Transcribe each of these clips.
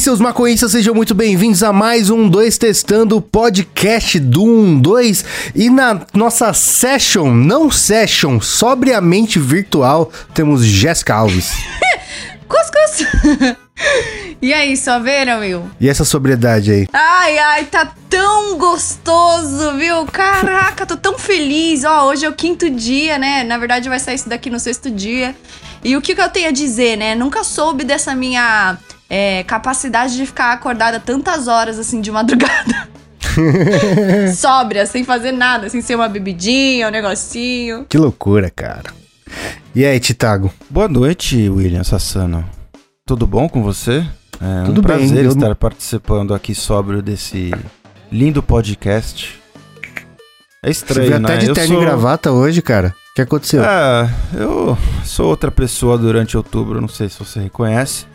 seus maconhistas, sejam muito bem-vindos a mais um 2 Testando podcast do 1 2. E na nossa session, não session, sobriamente virtual, temos Jéssica Alves. Cuscuz! e aí, só viram, Will? E essa sobriedade aí? Ai, ai, tá tão gostoso, viu? Caraca, tô tão feliz. Ó, hoje é o quinto dia, né? Na verdade, vai sair isso daqui no sexto dia. E o que, que eu tenho a dizer, né? Nunca soube dessa minha é, capacidade de ficar acordada tantas horas assim de madrugada. Sóbria, sem fazer nada, sem ser uma bebidinha, um negocinho. Que loucura, cara. E aí, Titago? Boa noite, William Sassano. Tudo bom com você? É Tudo um bem, prazer eu estar participando aqui sóbrio desse lindo podcast. É Você estranho, veio né? até de Eu terno sou- e gravata hoje, cara. O que aconteceu? É, eu sou outra pessoa durante outubro, não sei se você reconhece.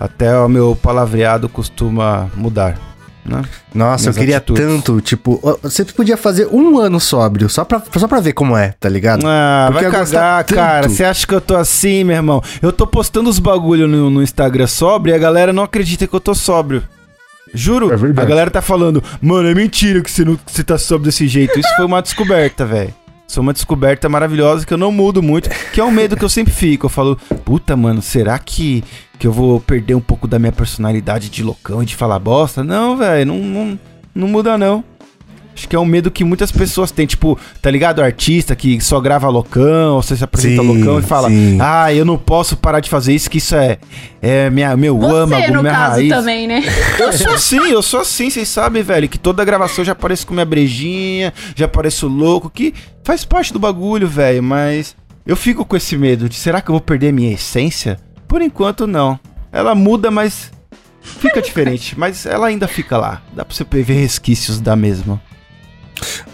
Até o meu palavreado costuma mudar, né? Nossa, eu minhas queria atitudes. tanto, tipo, você podia fazer um ano sóbrio, só pra, só pra ver como é, tá ligado? Ah, Porque vai eu cagar, cara. Você acha que eu tô assim, meu irmão? Eu tô postando os bagulho no, no Instagram sóbrio e a galera não acredita que eu tô sóbrio. Juro, É verdade. a galera tá falando, mano, é mentira que você, não, que você tá sóbrio desse jeito. Isso foi uma descoberta, velho. Foi uma descoberta maravilhosa que eu não mudo muito, que é um medo que eu sempre fico. Eu falo, puta, mano, será que, que eu vou perder um pouco da minha personalidade de loucão e de falar bosta? Não, velho, não, não, não muda não. Acho que é um medo que muitas pessoas têm, tipo, tá ligado? O artista que só grava loucão, ou você se apresenta Sim, loucão e fala, sim. ah, eu não posso parar de fazer isso, que isso é, é minha, meu Você, âmago, no minha caso, raiz. também, né? Eu sou assim, eu sou assim, vocês sabem, velho, que toda gravação eu já apareço com minha brejinha, já apareço louco, que faz parte do bagulho, velho, mas eu fico com esse medo de será que eu vou perder minha essência? Por enquanto, não. Ela muda, mas fica diferente, mas ela ainda fica lá. Dá pra você ver resquícios da mesma.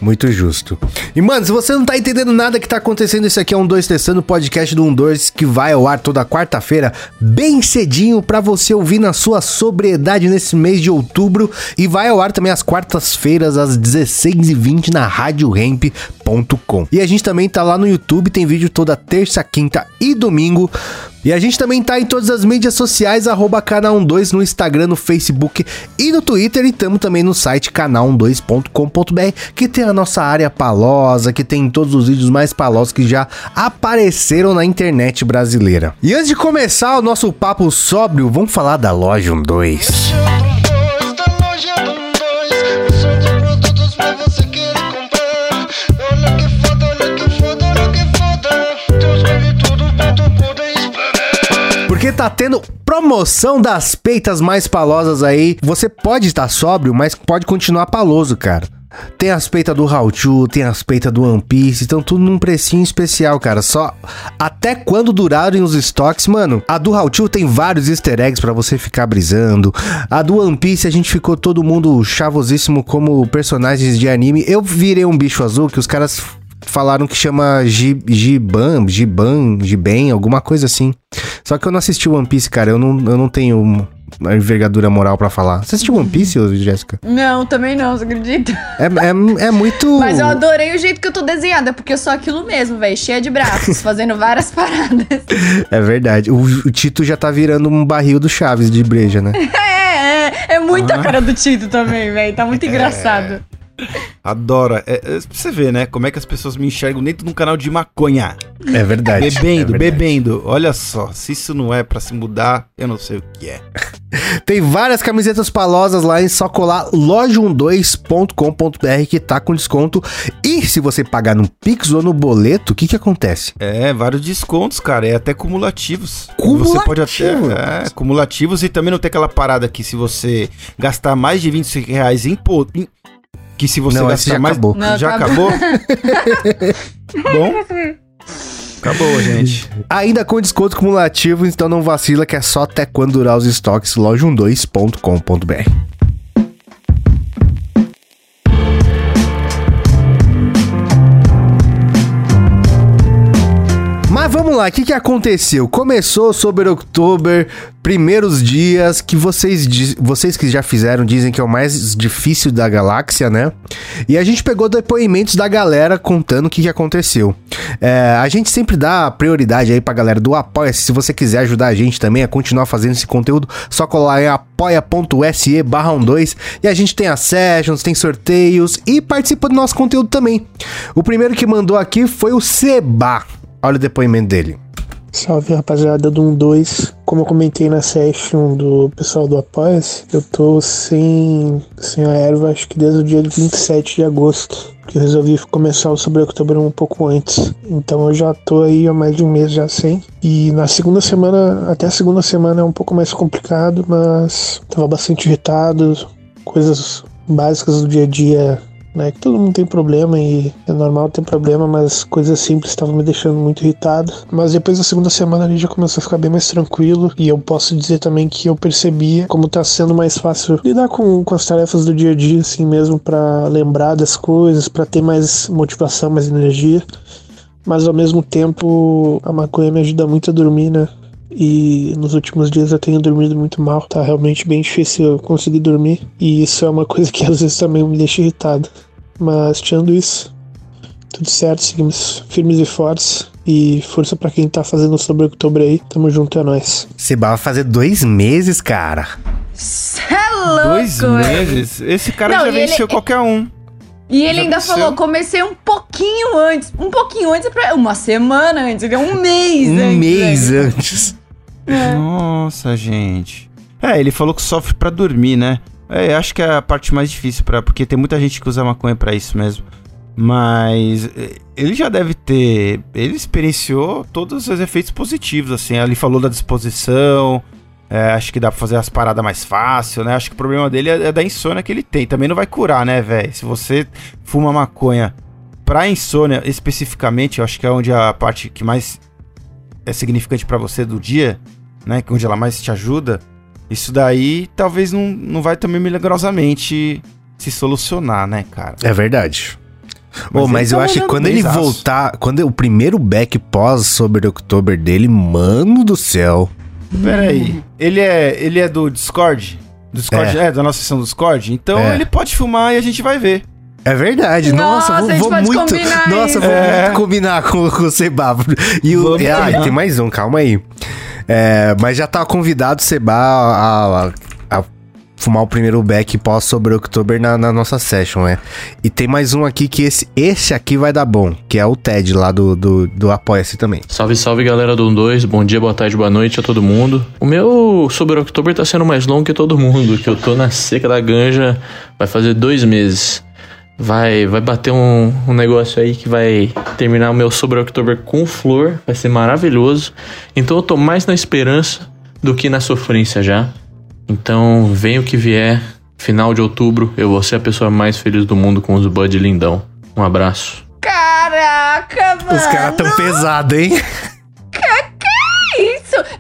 Muito justo. E, mano, se você não tá entendendo nada que tá acontecendo, esse aqui é um 2 Testando, podcast do 1 2 que vai ao ar toda quarta-feira, bem cedinho, pra você ouvir na sua sobriedade nesse mês de outubro. E vai ao ar também às quartas-feiras, às 16h20, na RadioRamp.com. E a gente também tá lá no YouTube, tem vídeo toda terça, quinta e domingo. E a gente também tá em todas as mídias sociais, arroba canal12 no Instagram, no Facebook e no Twitter. E tamo também no site canal12.com.br, que tem a nossa área palosa, que tem todos os vídeos mais palosos que já apareceram na internet brasileira. E antes de começar o nosso papo sóbrio, vamos falar da loja 12. Tá tendo promoção das peitas mais palosas aí. Você pode estar sóbrio, mas pode continuar paloso, cara. Tem as peitas do Hauchu, tem as peitas do One Piece, estão tudo num precinho especial, cara. Só até quando durarem os estoques, mano. A do Hauchu tem vários easter eggs pra você ficar brisando. A do One Piece a gente ficou todo mundo chavosíssimo como personagens de anime. Eu virei um bicho azul que os caras falaram que chama Gi- Giban, Giban, Giben, alguma coisa assim. Só que eu não assisti One Piece, cara. Eu não, eu não tenho uma envergadura moral pra falar. Você assistiu One Piece, Jéssica? Não, também não, você acredita? É, é, é muito. Mas eu adorei o jeito que eu tô desenhada, porque eu sou aquilo mesmo, velho. Cheia de braços, fazendo várias paradas. É verdade. O, o Tito já tá virando um barril do Chaves de breja, né? É, é, é muita cara do Tito também, velho. Tá muito engraçado. Adora. É, é, você ver, né? Como é que as pessoas me enxergam dentro de um canal de maconha. É verdade. Bebendo, é verdade. bebendo. Olha só, se isso não é pra se mudar, eu não sei o que é. Tem várias camisetas palosas lá em só colar loja12.com.br que tá com desconto. E se você pagar no Pix ou no boleto, o que que acontece? É, vários descontos, cara. É até cumulativos. Cumulativo? Você pode até. É, cumulativos e também não tem aquela parada que se você gastar mais de 25 reais em. po- em- que se você Não, gastar já mais. acabou. Não, já acabou. acabou? Bom. Acabou, gente. Ainda com desconto cumulativo, então não vacila que é só até quando durar os estoques loja12.com.br. Mas vamos lá, o que, que aconteceu? Começou sobre outubro, primeiros dias que vocês, vocês que já fizeram dizem que é o mais difícil da galáxia, né? E a gente pegou depoimentos da galera contando o que, que aconteceu. É, a gente sempre dá prioridade aí pra galera do Apoia-se. Se você quiser ajudar a gente também a continuar fazendo esse conteúdo, só colar em apoia.se barra 12 e a gente tem as sessions, tem sorteios e participa do nosso conteúdo também. O primeiro que mandou aqui foi o Seba. Olha o depoimento dele. Salve rapaziada do 12. Como eu comentei na session do pessoal do Apoia-se, eu tô sem, sem a erva acho que desde o dia 27 de agosto. Que eu resolvi começar o sobre outubro um pouco antes. Então eu já tô aí há mais de um mês já sem. E na segunda semana, até a segunda semana é um pouco mais complicado, mas tava bastante irritado. Coisas básicas do dia a dia né? Que todo mundo tem problema e é normal ter problema, mas coisas simples estavam me deixando muito irritado. Mas depois da segunda semana ali já começou a ficar bem mais tranquilo e eu posso dizer também que eu percebia como tá sendo mais fácil lidar com, com as tarefas do dia a dia, assim mesmo, para lembrar das coisas, para ter mais motivação, mais energia. Mas ao mesmo tempo a maconha me ajuda muito a dormir, né? E nos últimos dias eu tenho dormido muito mal, tá realmente bem difícil eu conseguir dormir. E isso é uma coisa que às vezes também me deixa irritado. Mas tirando isso, tudo certo, seguimos firmes e fortes. E força pra quem tá fazendo sobre outubro aí. Tamo junto, é nóis. Seba vai fazer dois meses, cara. Cê é louco, Dois meses? Esse cara Não, já e ele- venceu qualquer um. E ele Já ainda aconteceu? falou, comecei um pouquinho antes. Um pouquinho antes é pra... Uma semana antes, um mês Um antes. mês velho. antes. Nossa, gente. É, ele falou que sofre pra dormir, né? É, acho que é a parte mais difícil para porque tem muita gente que usa maconha pra isso mesmo. Mas eh, ele já deve ter, ele experienciou todos os efeitos positivos, assim. Ele falou da disposição, é, acho que dá pra fazer as paradas mais fácil, né? Acho que o problema dele é, é da insônia que ele tem. Também não vai curar, né, velho? Se você fuma maconha pra insônia especificamente, eu acho que é onde a parte que mais é significante pra você do dia, né? Que onde ela mais te ajuda. Isso daí talvez não, não vai também milagrosamente se solucionar, né, cara? É verdade. Mas Mas, ele mas tá eu acho que mandando quando ele benzaço. voltar, quando o primeiro back pós sobre October dele, mano do céu. Pera aí. Ele é, ele é do Discord? Do Discord, é. da nossa sessão do Discord? Então É. ele pode filmar e a gente vai ver. É verdade, nossa, Nossa, a vou, gente vou pode muito. combinar Nossa, isso. vou É. muito combinar com, com o Seba. E o, Vamos ah, combinar. tem mais um, calma aí. É, mas já tá convidado o Seba a, a- a fumar o primeiro back pós sobre October na, na nossa session, né? E tem mais um aqui que esse, esse aqui vai dar bom, que é o Ted lá do, do, do Apoia-se também. Salve, salve galera do 2, bom dia, boa tarde, boa noite a todo mundo. O meu sobre October tá sendo mais longo que todo mundo, que eu tô na seca da ganja, vai fazer dois meses. Vai, vai bater um, um negócio aí que vai terminar o meu sobre October com flor, vai ser maravilhoso. Então eu tô mais na esperança do que na sofrência já. Então venha o que vier, final de outubro, eu vou ser a pessoa mais feliz do mundo com os Bud lindão. Um abraço. Caraca, mano. Os caras tão pesados, hein?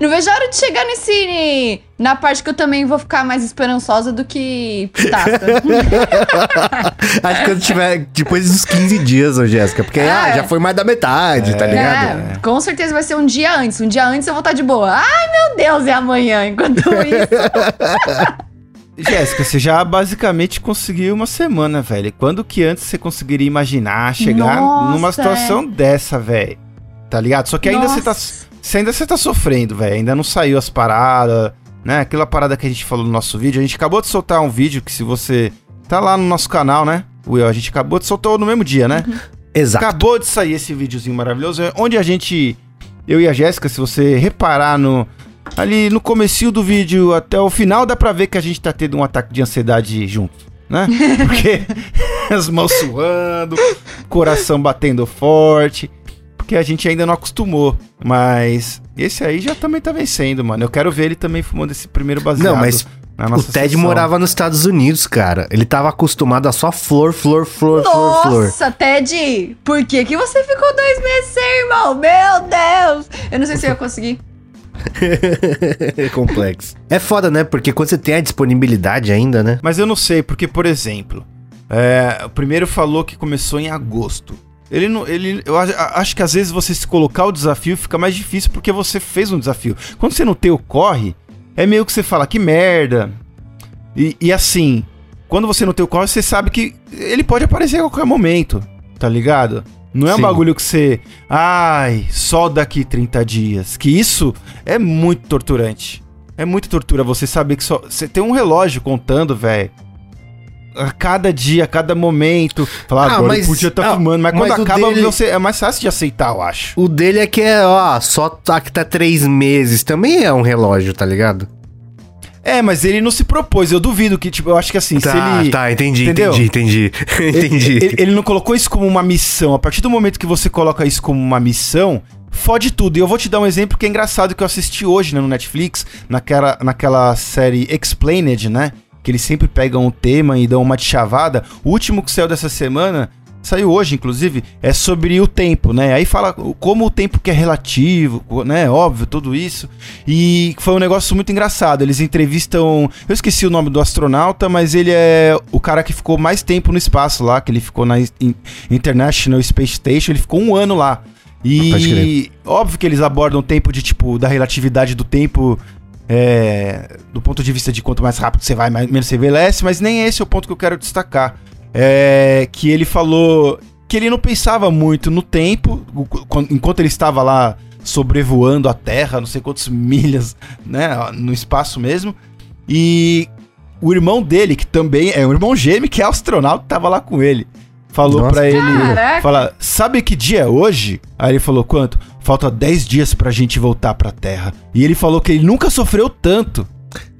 Não vejo a hora de chegar nesse. Na parte que eu também vou ficar mais esperançosa do que Pistaça. Acho que quando tiver depois dos 15 dias, ô Jéssica, porque ah, já foi mais da metade, tá ligado? É, com certeza vai ser um dia antes. Um dia antes eu vou estar de boa. Ai, meu Deus, é amanhã. Enquanto isso. Jéssica, você já basicamente conseguiu uma semana, velho. Quando que antes você conseguiria imaginar chegar Nossa, numa situação dessa, velho? Tá ligado? Só que ainda você tá, Você ainda você tá sofrendo, velho. Ainda não saiu as paradas, né? Aquela parada que a gente falou no nosso vídeo. A gente acabou de soltar um vídeo que se você tá lá no nosso canal, né? Will, a gente acabou de soltar no mesmo dia, né? Exato. Acabou de sair esse videozinho maravilhoso, é onde a gente, eu e a Jéssica, se você reparar no ali no comecinho do vídeo até o final, dá pra ver que a gente tá tendo um ataque de ansiedade junto, né? Porque as mãos suando, coração batendo forte, porque a gente ainda não acostumou, mas esse aí já também tá vencendo, mano. Eu quero ver ele também fumando esse primeiro baseado. Não, mas na O nossa Ted sessão. morava nos Estados Unidos, cara. Ele tava acostumado a só flor, flor, flor, flor, flor. Nossa, Ted, por que, que você ficou dois meses sem, irmão? Meu Deus! Eu não sei se eu ia conseguir. É complexo. É foda, né? Porque quando você tem a disponibilidade ainda, né? Mas eu não sei, porque, por exemplo, é, o primeiro falou que começou em agosto. Ele não. Ele, eu acho, que às vezes você se colocar o desafio fica mais difícil porque você fez um desafio. Quando você não tem o corre, é meio que você fala, que merda. E, e assim, quando você não tem o corre, você sabe que ele pode aparecer a qualquer momento, tá ligado? Não é um Sim. bagulho que você. Ai, só daqui 30 dias. Que isso é muito torturante. É muito tortura você saber que só. Você tem um relógio contando, velho. A cada dia, a cada momento. Falar, Ah, agora mas- eu podia estar ah, fumando. Mas, mas quando acaba, dele- você, é mais fácil de aceitar, eu acho. O dele é que é, ó, só tá que tá três meses. Também é um relógio, tá ligado? É, mas ele não se propôs. Eu duvido que, tipo, eu acho que assim, se Tá, ele. tá, entendi, Entendeu? entendi, entendi. entendi. Ele, ele não colocou isso como uma missão. A partir do momento que você coloca isso como uma missão, fode tudo. E eu vou te dar um exemplo que é engraçado que eu assisti hoje né, no Netflix, naquela, naquela série Explained, né? Que eles sempre pegam um tema e dão uma chavada. O último que saiu dessa semana, saiu hoje, inclusive, é sobre o tempo, né? Aí fala como o tempo que é relativo, né? Óbvio, tudo isso. E foi um negócio muito engraçado. Eles entrevistam. Eu esqueci o nome do astronauta, mas ele é o cara que ficou mais tempo no espaço lá, que ele ficou na In- International Space Station, ele ficou um ano lá. E óbvio que eles abordam o tempo de tipo da relatividade do tempo é, do ponto de vista de quanto mais rápido você vai, mais, menos você envelhece, mas nem esse é o ponto que eu quero destacar. É que ele falou que ele não pensava muito no tempo, enquanto ele estava lá sobrevoando a Terra, não sei quantas milhas, né, no espaço mesmo. E o irmão dele, que também é um irmão gêmeo, que é astronauta, tava lá com ele. Falou pra ele, Caraca. fala, sabe que dia é hoje? Aí ele falou, quanto? Falta 10 dias pra gente voltar pra Terra. E ele falou que ele nunca sofreu tanto.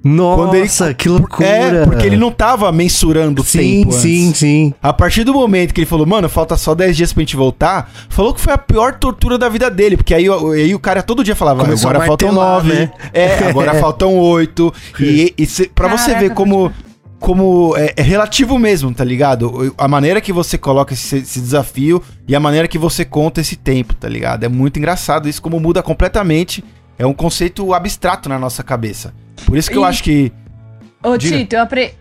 Nossa, ele- que loucura. É, porque ele não tava mensurando o Sim, tempo sim, antes. sim. A partir do momento que ele falou, mano, falta só 10 dias pra gente voltar, falou que foi a pior tortura da vida dele, porque aí, o- aí o cara todo dia falava, Começou agora faltam martelar, 9, né? é, agora faltam 8, e, e cê- pra você Caraca, ver como, como é, é relativo mesmo, tá ligado? A maneira que você coloca esse, esse desafio e a maneira que você conta esse tempo, tá ligado? É muito engraçado isso, como muda completamente, é um conceito abstrato na nossa cabeça. Por isso que eu E- acho que... Ô, Diga. Tito, eu, apre-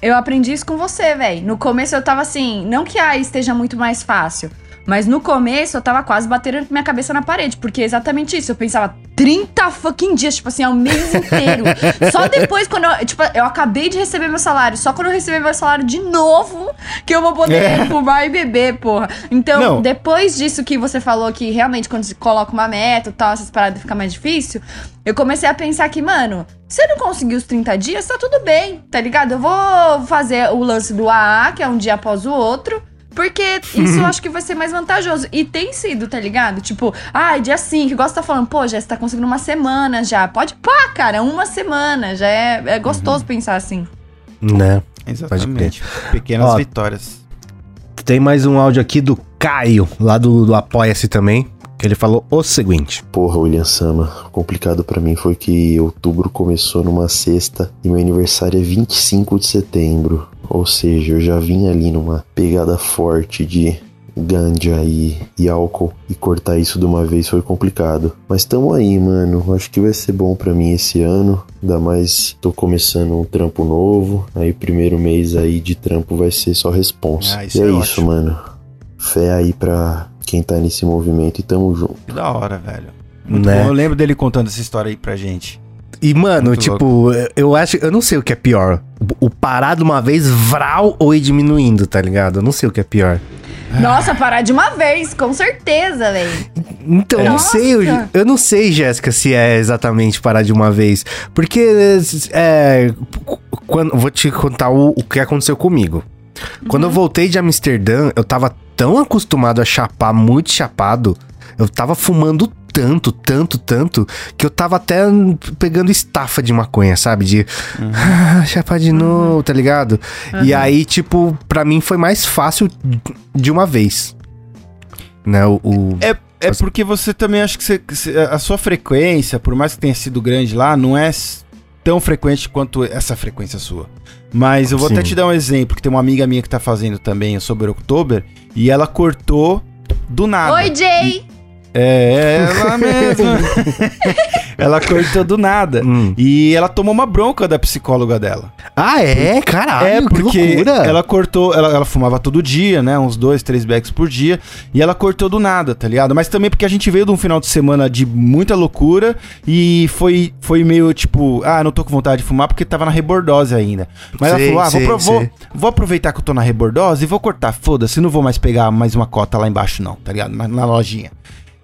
eu aprendi isso com você, velho. No começo eu tava assim, não que a esteja muito mais fácil, mas no começo eu tava quase batendo minha cabeça na parede, porque é exatamente isso. Eu pensava 30 fucking dias, tipo assim, é o mês inteiro. só depois, quando eu, tipo, eu acabei de receber meu salário, só quando eu receber meu salário de novo, que eu vou poder É. fumar e beber, porra. Então, Não. depois disso que você falou que realmente quando você coloca uma meta e tal, essas paradas fica mais difícil, eu comecei a pensar que, mano, se eu não conseguir os 30 dias, tá tudo bem, tá ligado? Eu vou fazer o lance do AA, que é um dia após o outro. Porque isso eu acho que vai ser mais vantajoso. E tem sido, tá ligado? Tipo, ai, dia 5, igual você tá falando, pô, já você tá conseguindo uma semana já. Pode pá, cara, uma semana. Já é, é gostoso pensar assim. Né? Exatamente. Pequenas Ó, vitórias. Tem mais um áudio aqui do Caio, lá do, do Apoia-se também, que ele falou o seguinte. Porra, William Sama, o complicado pra mim foi que outubro começou numa sexta e meu aniversário é 25 de setembro. Ou seja, eu já vim ali numa pegada forte de ganja e, e álcool e cortar isso de uma vez foi complicado. Mas tamo aí, mano. Acho que vai ser bom pra mim esse ano. Ainda mais tô começando um trampo novo. Aí primeiro mês aí de trampo vai ser só responsa. Ah, e é, é isso, mano. Fé aí pra quem tá nesse movimento e tamo junto. Que da hora, velho. Muito Né? bom. Eu lembro dele contando essa história aí pra gente. E, mano, Muito tipo, eu acho. Eu não sei o que é pior. O parar de uma vez, vral ou ir diminuindo, tá ligado? Eu não sei o que é pior. Nossa, parar de uma vez, com certeza, velho. Então, eu não sei, eu, eu não sei, Jéssica, se é exatamente parar de uma vez. Porque, é, quando, vou te contar o, o que aconteceu comigo. Quando eu voltei de Amsterdã, eu tava tão acostumado a chapar, muito chapado. Eu tava fumando tanto, tanto, tanto, que eu tava até pegando estafa de maconha, sabe? De ah, chapar de novo, tá ligado? E aí, tipo, pra mim foi mais fácil de uma vez. Né? O, o- É, é porque você também acha que você- a sua frequência, por mais que tenha sido grande lá, não é tão frequente quanto essa frequência sua. Mas eu vou Sim. até te dar um exemplo, que tem uma amiga minha que tá fazendo também o Sober October, e ela cortou do nada. Oi, Jay! É, ela mesma. ela cortou do nada. Hum. E ela tomou uma bronca da psicóloga dela. Ah, é? Caralho, é, que porque loucura. ela cortou, ela, ela fumava todo dia, né? Uns dois, três bags por dia. E ela cortou do nada, tá ligado? Mas também porque a gente veio de um final de semana de muita loucura e foi, foi meio tipo, ah, não tô com vontade de fumar porque tava na rebordose ainda. Mas Sei, ela falou, ah, sei, vou, sei. vou aproveitar que eu tô na rebordose e vou cortar. Foda-se, não vou mais pegar mais uma cota lá embaixo, não, tá ligado? Na, na lojinha.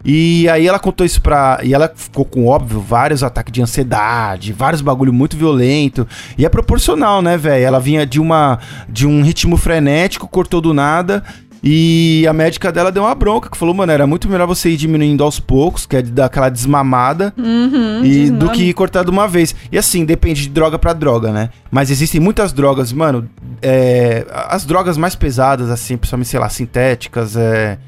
E aí ela contou isso pra. E ela ficou com, óbvio, vários ataques de ansiedade, vários bagulho muito violento. E é proporcional, né, velho? Ela vinha de uma. de um ritmo frenético, cortou do nada. E a médica dela deu uma bronca, que falou, mano, era muito melhor você ir diminuindo aos poucos, que é dar aquela desmamada, Uhum, e do que cortar de uma vez. E assim, depende de droga pra droga, né? Mas existem muitas drogas, mano. é, as drogas mais pesadas, assim, principalmente, sei lá, sintéticas, é.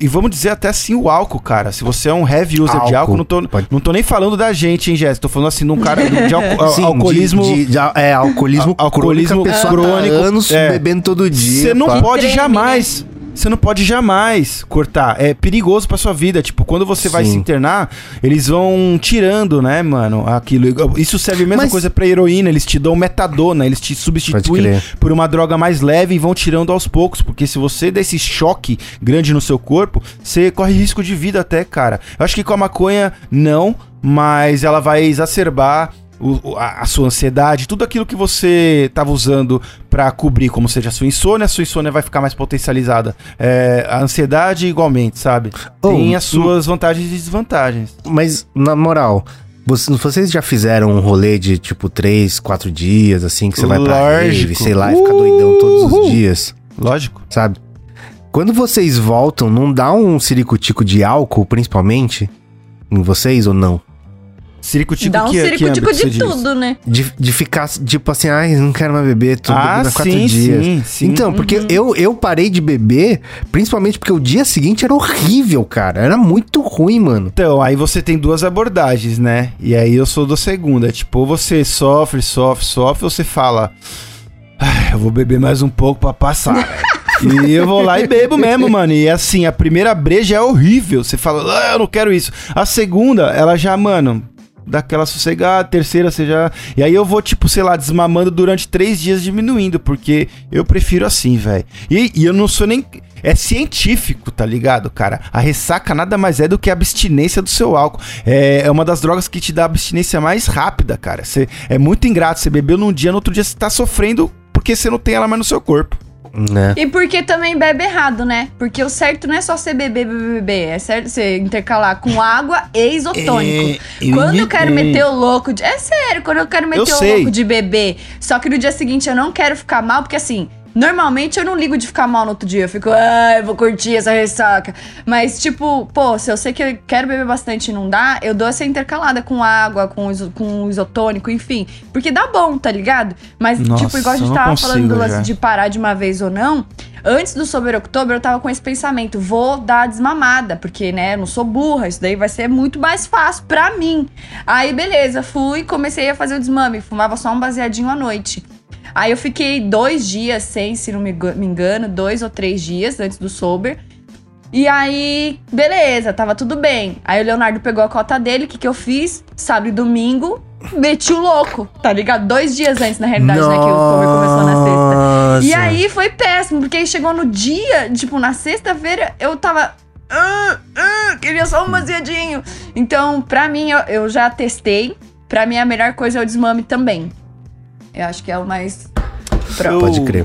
E vamos dizer até assim o álcool, cara. Se você é um heavy user de Álcool, álcool, não tô, pode. não tô nem falando da gente, hein, Jéssica? Tô falando assim de um cara de alco- Sim, alcoolismo. de- de- de- é, alcoolismo, Al- alcoolismo crônico, pessoa crônico, tá anos é. bebendo todo dia. Você não pá. pode Creme, jamais. Você não pode jamais cortar. É perigoso pra sua vida. Tipo, quando você vai Sim. se internar, eles vão tirando, né, mano, aquilo. Isso serve a mesma Mas- coisa pra heroína. Eles te dão metadona, eles te substituem por uma droga mais leve e vão tirando aos poucos. Porque se você der esse choque grande no seu corpo, você corre risco de vida até, cara. Eu acho que com a maconha, não, mas ela vai exacerbar. O- a, a sua ansiedade, tudo aquilo que você tava usando pra cobrir, como seja a sua insônia, a sua insônia vai ficar mais potencializada. É, a ansiedade igualmente, sabe? Tem Oh, as suas vantagens e desvantagens. Mas, na moral, vocês, já fizeram um rolê de tipo 3, 4 dias, assim, que você vai pra Lógico. rave, sei lá, e fica doidão todos os dias, Lógico. sabe? Quando vocês voltam, não dá um ciricutico de álcool, principalmente? Em vocês ou não? Ciricutico Dá um que, ciricutico você de diz? tudo, né? De, de ficar, tipo assim, ai, não quero mais beber, tô Ah, bebendo há quatro sim, dias. sim, sim. Então, porque Uhum. eu, eu parei de beber, principalmente porque o dia seguinte era horrível, cara. Era muito ruim, mano. Então, aí você tem duas abordagens, né? E aí eu sou da segunda. Tipo, ou você sofre, sofre, sofre, ou você fala. "Ai, eu vou beber mais um pouco pra passar. velho." e eu vou lá e bebo mesmo, mano. E assim, a primeira breja é horrível. Você fala, ah, eu não quero isso. A segunda, ela já, mano, dá aquela sossegada. Terceira, já. E aí eu vou, tipo, sei lá, desmamando durante três dias diminuindo, porque eu prefiro assim, velho. E, e eu não sou nem. É científico, tá ligado, cara? A ressaca nada mais é do que a abstinência do seu álcool. É, é uma das drogas que te dá a abstinência mais rápida, cara. Você, é muito ingrato. Você bebeu num dia, no outro dia você tá sofrendo porque você não tem ela mais no seu corpo. Né? E porque também bebe errado, né? Porque o certo não é só você beber, beber, beber. É certo você intercalar com água e isotônico. É, eu quando eu me- quero é. meter o louco de. É sério, quando eu quero meter o sei. louco de beber. Só que no dia seguinte eu não quero ficar mal, porque assim. Normalmente eu não ligo de ficar mal no outro dia. Eu fico, ah, eu vou curtir essa ressaca. Mas, tipo, pô, se eu sei que eu quero beber bastante e não dá, eu dou essa intercalada com água, com, iso, com isotônico, enfim. Porque dá bom, tá ligado? Mas, Nossa, tipo, igual a gente tava falando do lance de parar de uma vez ou não. Antes do Sober October, eu tava com esse pensamento: vou dar a desmamada, porque, né, eu não sou burra, isso daí vai ser muito mais fácil pra mim. Aí, beleza, fui, comecei a fazer o desmame, fumava só um baseadinho à noite. Aí eu fiquei dois dias sem, se não me enga- me engano, dois ou três dias antes do Sober. E aí, beleza, tava tudo bem. Aí o Leonardo pegou a cota dele, o que, que eu fiz? Sábado e domingo, meti o louco, tá ligado? Dois dias antes, na realidade, né, que o começou na sexta. E Nossa. aí foi péssimo, porque aí chegou no dia, tipo, na sexta-feira, eu tava. "Ah, ah, queria só um baseadinho. Então, pra mim, eu, eu já testei. Pra mim, a melhor coisa é o desmame também. Eu acho que é o mais. Pronto. Pode crer.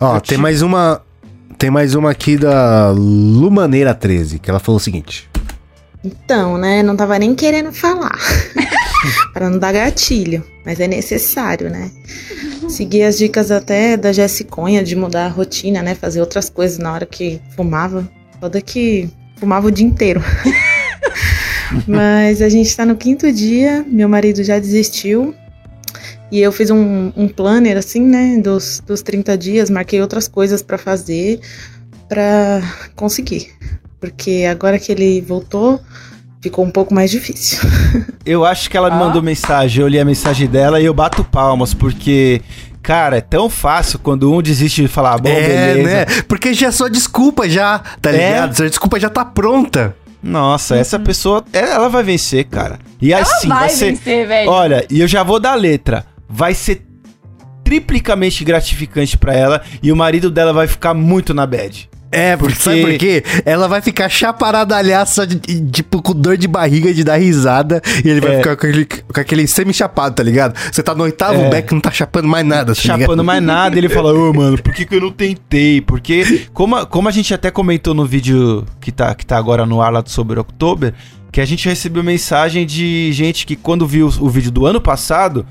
Ó, Eu tem te- mais uma. Tem mais uma aqui da Lumaneira 13, que ela falou o seguinte. Então, né? Não tava nem querendo falar. para não dar gatilho. Mas é necessário, né? Seguir as dicas até da Jessiconha de mudar a rotina, né? Fazer outras coisas na hora que fumava. Toda que fumava o dia inteiro. Mas a gente tá no quinto dia, meu marido já desistiu. E eu fiz um, um planner, assim, né? Dos, dos 30 dias, marquei outras coisas pra fazer pra conseguir. Porque agora que ele voltou, ficou um pouco mais difícil. Eu acho que ela me Ah. mandou mensagem, eu li a mensagem dela e eu bato palmas, porque, cara, é tão fácil quando um desiste de falar, "Ah, bom, é, beleza. né? Porque já é sua desculpa já, tá É. ligado? Sua desculpa já tá pronta. Nossa, essa pessoa, é, ela vai vencer, cara. E assim, vai vai ser. vencer, velho. Olha, e eu já vou dar a letra. Vai ser triplicamente gratificante pra ela e o marido dela vai ficar muito na bad. É, porque, sabe por quê? Ela vai ficar chaparadalhaça, de- de- tipo, com dor de barriga de dar risada. E ele vai É. ficar com aquele, com aquele semi-chapado, tá ligado? Você tá no oitavo É. beck, não tá chapando mais nada, tá ligado? chapando mais nada. Ele fala, ô, mano, por que, que eu não tentei? Porque, como, a- como a gente até comentou no vídeo que tá, que tá agora no ar lá sobre October, que a gente recebeu mensagem de gente que quando viu o vídeo do ano passado,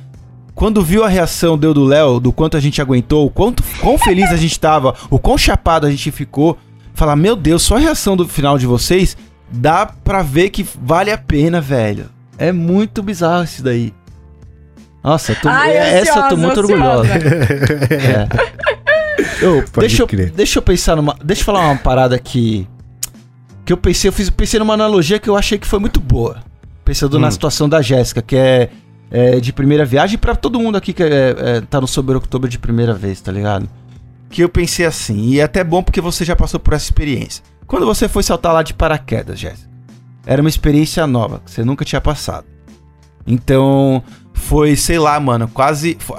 quando viu a reação deu do Léo, do quanto a gente aguentou, o quanto quão feliz a gente tava, o quão chapado a gente ficou, falar, meu Deus, só a reação do final de vocês dá pra ver que vale a pena, velho. É muito bizarro isso daí. Nossa, eu tô, Ai, essa eu tô ansiosa, muito ansiosa. orgulhosa. É. Deixa, eu, deixa eu pensar numa. Deixa eu falar uma parada que. Que eu pensei, eu fiz, pensei numa analogia que eu achei que foi muito boa. Pensando na situação da Jéssica, que é, é de primeira viagem, pra todo mundo aqui que é, é, tá no Sober October de primeira vez, tá ligado? Que eu pensei assim, e é até bom porque você já passou por essa experiência. Quando você foi saltar lá de paraquedas, Jéssica, era uma experiência nova, que você nunca tinha passado. Então, foi, sei lá, mano, quase. fo-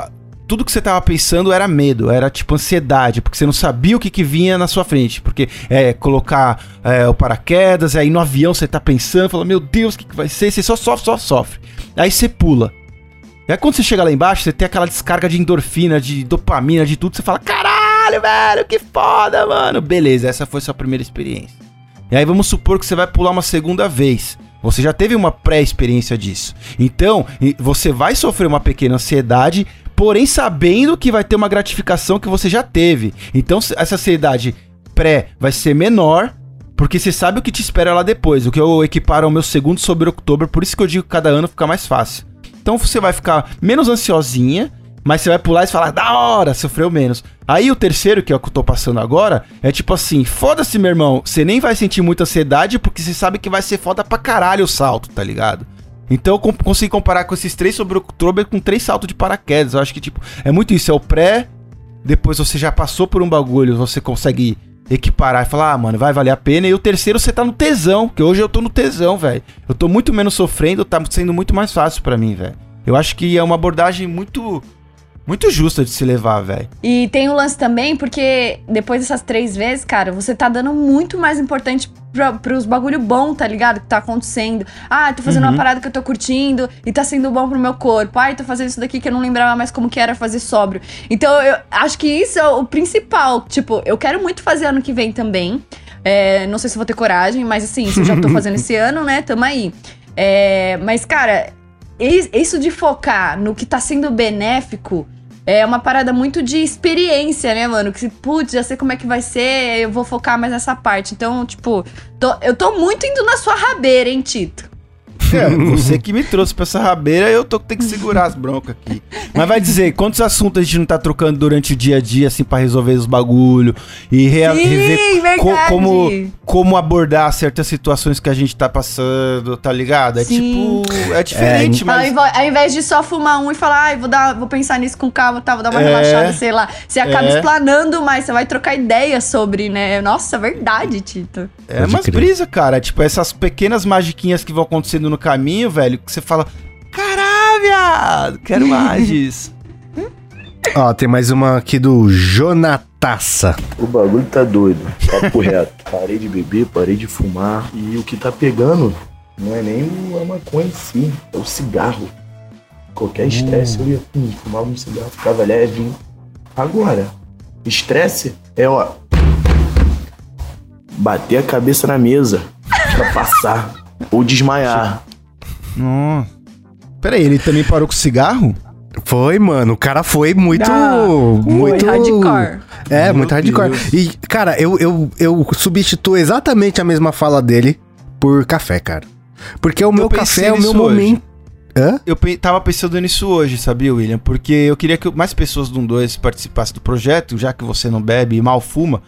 Tudo que você tava pensando era medo, era tipo ansiedade, porque você não sabia o que, que vinha na sua frente. Porque é colocar é, o paraquedas, aí no avião você tá pensando, fala, meu Deus, o que, que vai ser? Você só sofre, só sofre. Aí você pula. E aí quando você chega lá embaixo, você tem aquela descarga de endorfina, de dopamina, de tudo, você fala, caralho, velho, que foda, mano. Beleza, essa foi sua primeira experiência. E aí vamos supor que você vai pular uma segunda vez. Você já teve uma pré-experiência disso. Então, você vai sofrer uma pequena ansiedade, porém sabendo que vai ter uma gratificação que você já teve. Então, essa ansiedade pré vai ser menor, porque você sabe o que te espera lá depois. O que eu equiparo ao meu segundo sobre outubro, por isso que eu digo que cada ano fica mais fácil. Então você vai ficar menos ansiosinha, mas você vai pular e falar, da hora, sofreu menos. Aí o terceiro, que é o que eu tô passando agora, é tipo assim, foda-se, meu irmão, você nem vai sentir muita ansiedade, porque você sabe que vai ser foda pra caralho o salto, tá ligado? Então eu consigo comparar com esses três sobre outubro com três saltos de paraquedas. Eu acho que, tipo, é muito isso, é o pré, depois você já passou por um bagulho, você consegue equiparar e falar, ah, mano, vai valer a pena. E o terceiro você tá no tesão, que hoje eu tô no tesão, velho. Eu tô muito menos sofrendo, tá sendo muito mais fácil pra mim, velho. Eu acho que é uma abordagem muito muito justa de se levar, velho. E tem o lance também, porque depois dessas três vezes, cara, você tá dando muito mais importante pra, pros bagulho bom, tá ligado? Que tá acontecendo. Ah, tô fazendo Uhum. uma parada que eu tô curtindo e tá sendo bom pro meu corpo. Ai, tô fazendo isso daqui que eu não lembrava mais como que era fazer sóbrio. Então, eu acho que isso é o principal. Tipo, eu quero muito fazer ano que vem também. É, não sei se vou ter coragem, mas assim, se eu já tô fazendo esse ano, né? Tamo aí. É, mas, cara, isso de focar no que tá sendo benéfico é uma parada muito de experiência, né, mano? Que, putz, já sei como é que vai ser, eu vou focar mais nessa parte. Então, tipo, tô- eu tô muito indo na sua rabeira, hein, Tito? É, você que me trouxe pra essa rabeira, eu tô tenho que segurar as broncas aqui. Mas vai dizer, quantos assuntos a gente não tá trocando durante o dia a dia, assim, pra resolver os bagulho e rea- Sim, rever co- verdade. como, como abordar certas situações que a gente tá passando, tá ligado? É Sim. tipo, é diferente, Ao, mas... invo- ao invés de só fumar um e falar, ai, vou, dar, vou pensar nisso com calma, tá, vou dar uma É. relaxada, sei lá. Você acaba É. explanando mais, você vai trocar ideias sobre, né? Nossa, verdade, Tito. É Pode umas crer. brisa, cara. Tipo, essas pequenas magiquinhas que vão no caminho, velho, que você fala, caralho, viado, quero mais disso. Ó, tem mais uma aqui do Jonataça. O bagulho tá doido, papo reto. Parei de beber, parei de fumar. E o que tá pegando não é nem a maconha em si, é o cigarro. Qualquer estresse eu ia hum, fumava um cigarro, ficava leve. Agora, estresse é ó. Bater a cabeça na mesa pra passar. Ou desmaiar. Nossa. Pera aí, ele também parou com o cigarro? Foi, mano. O cara foi muito. Ah, muito. hardcore. É, Meu muito hardcore. Deus. E, cara, eu, eu, eu substituo exatamente a mesma fala dele por café, cara. Porque o meu pensei café é o meu hoje. momento. Hã? Eu pe- tava pensando nisso hoje, sabia, William? Porque eu queria que mais pessoas do 2 participassem do projeto, já que você não bebe e mal fuma.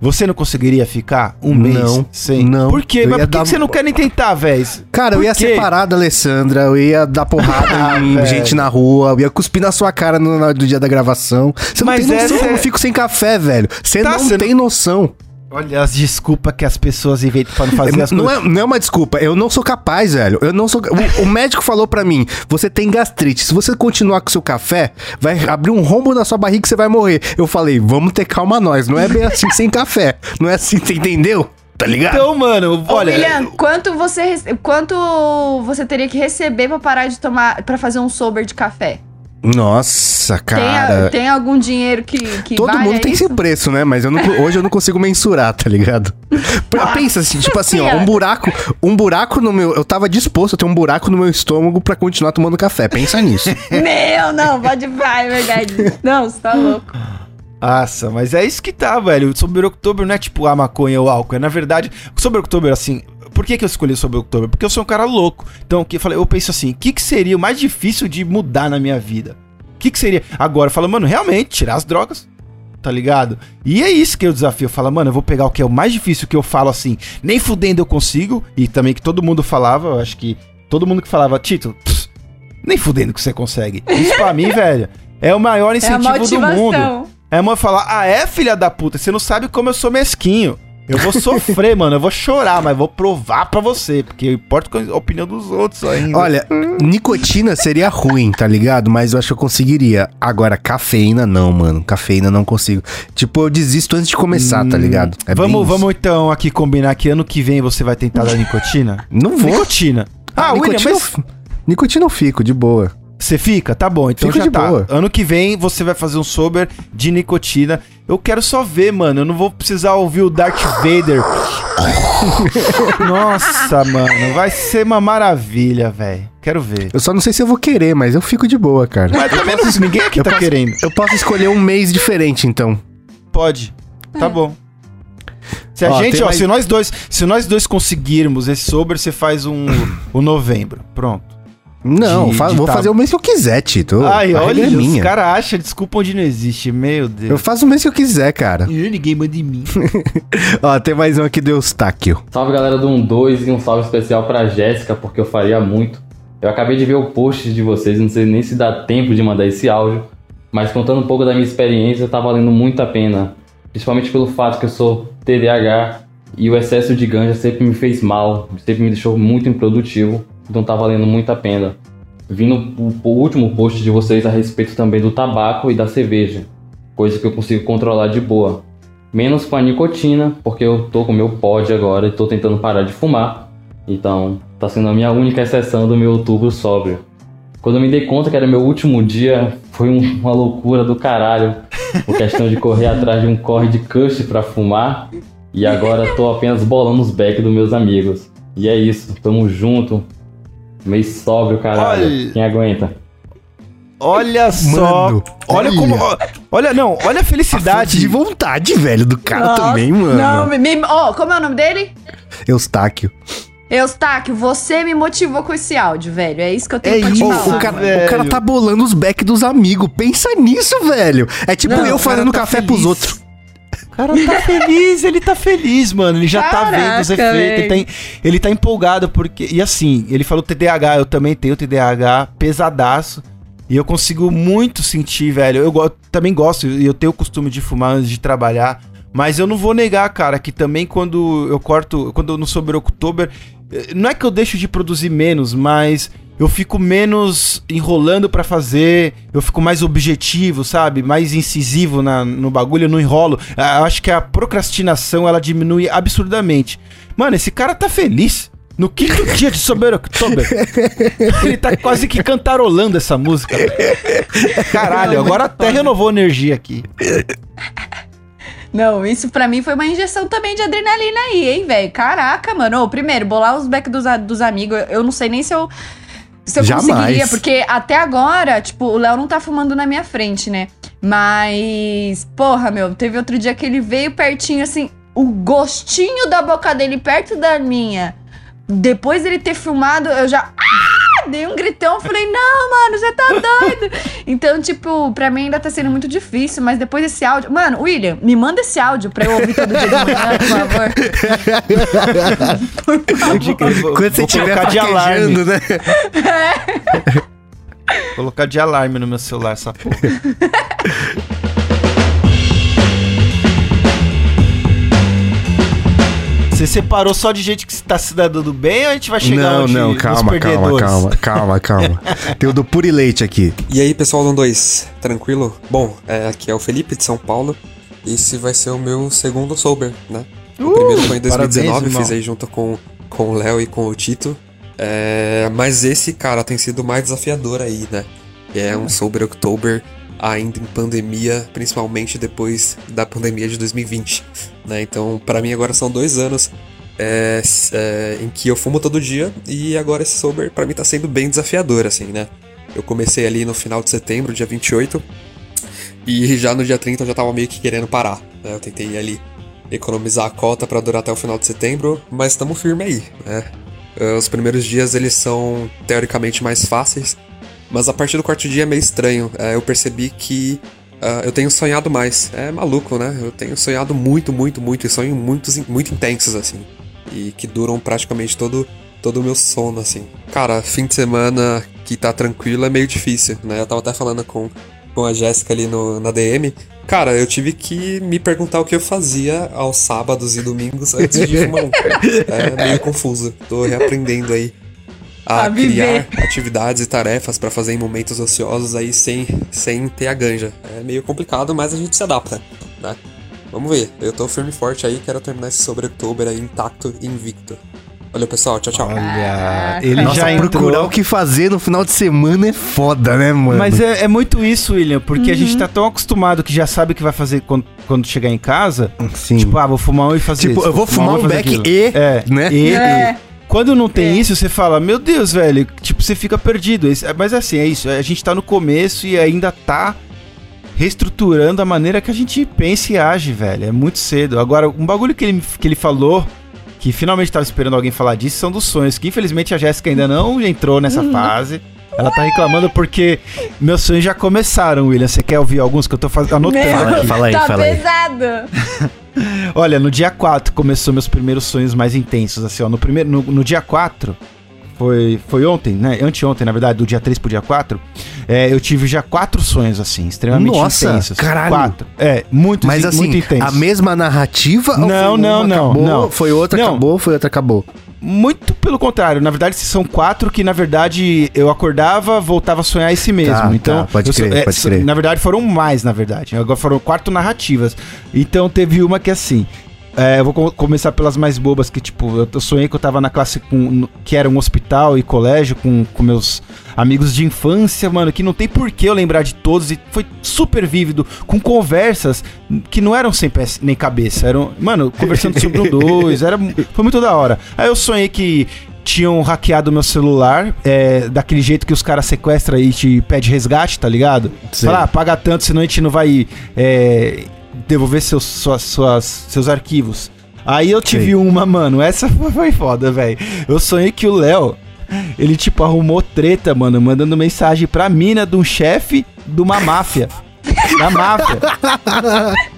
Você não conseguiria ficar um mês Não, sem? não. Por quê? Eu Mas por que, dar- que você não quer nem tentar, velho? Cara, eu Por ia quê? separar da Alessandra, eu ia dar porrada em gente na rua, eu ia cuspir na sua cara no, no dia da gravação. Você não Mas tem noção é- eu fico sem café, velho. Você Tá, não você tem noção. Olha as desculpas que as pessoas inventam pra não fazer as não, coisas. é, não é uma desculpa, eu não sou capaz, velho. Eu não sou. O, o médico falou pra mim: você tem gastrite. Se você continuar com seu café, vai abrir um rombo na sua barriga e você vai morrer. Eu falei: vamos ter calma nós. Não é bem assim sem café. Não é assim, você entendeu? Tá ligado? Então, mano, Ô, olha. William, quanto você, quanto você teria que receber pra parar de tomar, pra fazer um sober de café? Nossa, Tem, cara. tem algum dinheiro que, que Todo valha mundo tem isso? seu preço, né? Mas eu não, hoje eu não consigo mensurar, tá ligado? Pensa assim, tipo assim, ó, um buraco, um buraco no meu, eu tava disposto a ter um buraco no meu estômago pra continuar tomando café. Pensa nisso. Meu, não, pode vai, é verdade. Não, você tá louco. Nossa, mas é isso que tá, velho. O Sober October não é tipo a maconha ou álcool. É, na verdade, o Sober October, assim. Por que, que eu escolhi o Sober October? Porque eu sou um cara louco. Então, que eu falei, eu penso assim: o que, que seria o mais difícil de mudar na minha vida? O que, que seria? Agora, eu falo, mano, realmente, tirar as drogas. Tá ligado? E é isso que eu desafio. Eu falo, mano, eu vou pegar o que é o mais difícil que eu falo assim, nem fudendo eu consigo. E também que todo mundo falava, eu acho que todo mundo que falava, Tito, pss, nem fudendo que você consegue. Isso pra mim, velho, é o maior É incentivo do mundo. É a mãe falar, ah, é, filha da puta, você não sabe como eu sou mesquinho. Eu vou sofrer, mano, eu vou chorar, mas vou provar pra você, porque importa a opinião dos outros ainda. Olha, nicotina seria ruim, tá ligado? Mas eu acho que eu conseguiria. Agora, cafeína não, mano. Cafeína não consigo. Tipo, eu desisto antes de começar, tá ligado? É vamos, vamos então aqui combinar que ano que vem você vai tentar dar nicotina? Não vou. Nicotina. Ah, William, nicotina, mas nicotina eu fico, de boa. Você fica? Tá bom, então Fico já de tá. boa. Ano que vem você vai fazer um sober de nicotina. Eu quero só ver, mano. Eu não vou precisar ouvir o Darth Vader. Nossa, mano. Vai ser uma maravilha, velho. Quero ver. Eu só não sei se eu vou querer, mas eu fico de boa, cara. Mas também não- ninguém aqui Eu tá posso- querendo. Eu posso escolher um mês diferente, então. Pode. Tá bom. Se a Ó, gente, ó, mais- se nós dois, se nós dois conseguirmos esse sober, você faz um o novembro. Pronto. Não, De- fa- de vou tá- fazer o mês que eu quiser, Tito. Ai, A regra olha, é os minha. caras acham desculpa onde não existe, meu Eu Deus. faço o mês que eu quiser, cara. Ih, Ninguém manda em mim. Ó, tem mais um aqui do Eustáquio. Salve galera do 12 e um salve especial pra Jéssica, porque eu faria muito. Eu acabei de ver o post de vocês, não sei nem se dá tempo de mandar esse áudio, mas contando um pouco da minha experiência, tá valendo muito a pena. Principalmente pelo fato que eu sou TDAH e o excesso de ganja sempre me fez mal, sempre me deixou muito improdutivo, então tá valendo muito a pena. Vindo o, último post de vocês a respeito também do tabaco e da cerveja, coisa que eu consigo controlar de boa. Menos com a nicotina, porque eu tô com meu pod agora e tô tentando parar de fumar. Então, tá sendo a minha única exceção do meu outubro sóbrio. Quando eu me dei conta que era meu último dia, foi um- uma loucura do caralho. Por questão de correr atrás de um corre de cush pra fumar. E agora tô apenas bolando os back dos meus amigos. E é isso, tamo junto. Mês sóbrio, caralho. Olha. Quem aguenta? Olha só. Mano, olha, olha. como. Olha, não, olha a felicidade. de vontade, velho, do cara Nossa, também, mano. Não, me, me- ó, como é o nome dele? Eustáquio. Eustáquio, você me motivou com esse áudio, velho. É isso que eu tenho É pra te falar. o, cara, o cara tá bolando os back dos amigos. Pensa nisso, velho. É tipo Não, eu fazendo tá café pros feliz. outros. O cara tá feliz, ele tá feliz, mano. Ele já tá vendo os Caraca, efeitos. Ele tá, em- ele tá empolgado porque. E assim, ele falou TDAH, eu também tenho TDAH pesadaço. E eu consigo muito sentir, velho. Eu go- também gosto, e eu tenho o costume de fumar antes de trabalhar. Mas eu não vou negar, cara, que também quando eu corto, quando eu no Sober October, eh, não é que eu deixo de produzir menos, mas eu fico menos enrolando pra fazer, eu fico mais objetivo, sabe? Mais incisivo na, no bagulho, eu não enrolo. Ah, Eu acho que a procrastinação ela diminui absurdamente. Mano, esse cara tá feliz. No quinto dia de Sober October. Ele tá quase que cantarolando essa música. Caralho, agora até renovou energia aqui. Não, isso pra mim foi uma injeção também de adrenalina aí, hein, velho? Caraca, mano. Ô, primeiro, bolar os back dos, dos amigos, eu não sei nem se eu. Se eu Jamais. conseguiria, porque até agora, tipo, o Léo não tá fumando na minha frente, né? Mas, porra, meu, teve outro dia que ele veio pertinho, assim, o gostinho da boca dele perto da minha. Depois dele ter filmado, eu já. Ah! Dei um gritão, falei, não, você tá doido. Então, tipo, pra mim ainda tá sendo muito difícil, mas depois desse áudio. Mano, William, me manda esse áudio pra eu ouvir todo dia de manhã, por favor. Vou- Quando você tiver colocar de alarme. né? Colocar de alarme no meu celular essa porra. Você separou só de gente que tá se dando bem ou a gente vai chegar Não, onde- não, calma, calma, perdedores? calma, calma, calma. Tem o do Puri Leite aqui. E aí, pessoal do 2, tranquilo? Bom, é, aqui é o Felipe de São Paulo. Esse vai ser o meu segundo sober, né? O Uh, primeiro foi em parabéns, 2019, irmão. fiz aí junto com, com o Léo e com o Tito. É, mas esse, cara, tem sido mais desafiador aí, né? É um sober October ainda em pandemia, principalmente depois da pandemia de 2020, né? Então, pra mim agora são dois anos é, é, em que eu fumo todo dia e agora esse sober pra mim tá sendo bem desafiador, assim, né? Eu comecei ali no final de setembro, dia 28, e já no dia 30 eu já tava meio que querendo parar, né? Eu tentei ali economizar a cota pra durar até o final de setembro, mas estamos firme aí, né? Eh, Os primeiros dias eles são teoricamente mais fáceis, mas a partir do quarto dia é meio estranho. Eh, eu percebi que ah, eu tenho sonhado mais. É maluco, né? Eu tenho sonhado muito, muito, muito, e sonhos muito, muito intensos, assim. E que duram praticamente todo, todo o meu sono, assim. Cara, fim de semana que tá tranquilo é meio difícil, né? Eu tava até falando com, com a Jéssica ali no, na DM. Cara, eu tive que me perguntar o que eu fazia aos sábados e domingos antes de fumar um. É meio confuso. Tô reaprendendo aí a, A criar atividades e tarefas pra fazer em momentos ociosos aí sem, sem ter a ganja. É meio complicado, mas a gente se adapta, né? Vamos ver. Eu tô firme e forte aí, quero terminar esse sobre outubro aí intacto e invicto. Valeu, pessoal. Tchau, tchau. Olha, ele Nossa, já procurar entrou. o que fazer no final de semana é foda, né, mano? Mas é, é muito isso, William, porque a gente tá tão acostumado que já sabe o que vai fazer quando, quando chegar em casa. Sim. Tipo, ah, vou fumar um e fazer Tipo, isso, eu vou fumar um e fazer beck e, É, né? E, É. e- Quando não tem isso, você fala, meu Deus, velho, tipo, você fica perdido. Esse- Mas assim, é isso. A gente tá no começo e ainda tá reestruturando a maneira que a gente pensa e age, velho. É muito cedo. Agora, um bagulho que ele, que ele falou, que finalmente tava esperando alguém falar disso, são dos sonhos. Que infelizmente a Jéssica ainda não entrou nessa fase. Ela tá reclamando porque meus sonhos já começaram, William. Você quer ouvir alguns que eu tô fazendo? Anotando Meu, aqui. fala aí, tá fala aí. Olha, no dia 4 começou meus primeiros sonhos mais intensos, assim, ó. No, primeiro, no, no dia 4, foi, foi ontem, né? Anteontem, na verdade, do dia 3 pro dia 4, é, eu tive já quatro sonhos, assim, extremamente Nossa, intensos. caralho. Quatro. É, muito, Mas assim, muito intensos. a mesma narrativa? ou Não, não, não, acabou, não. Foi outra, Não. acabou, foi outra, acabou. Muito pelo contrário, na verdade, são quatro que, na verdade, eu acordava, voltava a sonhar esse mesmo. Tá, então, tá, pode crer, pode so- crer. Na verdade, foram mais, na verdade. Agora foram quatro narrativas. Então, teve uma que assim. É, eu vou co- começar pelas mais bobas, que tipo, eu, eu sonhei que eu tava na classe com, no- que era um hospital e colégio com, com meus amigos de infância, mano, que não tem por que eu lembrar de todos, e foi super vívido, com conversas que não eram sem pé nem cabeça, eram, mano, conversando sobre o dois, era, foi muito da hora. Aí eu sonhei que tinham hackeado meu celular, é, daquele jeito que os caras sequestram e te pede resgate, tá ligado? Sei. Fala, ah, paga tanto, senão a gente não vai é, devolver seus, suas, suas- seus arquivos. Aí eu tive Sei. uma, mano, essa foi foda, velho. Eu sonhei que o Léo, ele tipo arrumou treta, mano, mandando mensagem pra mina de um chefe de uma máfia. Da máfia.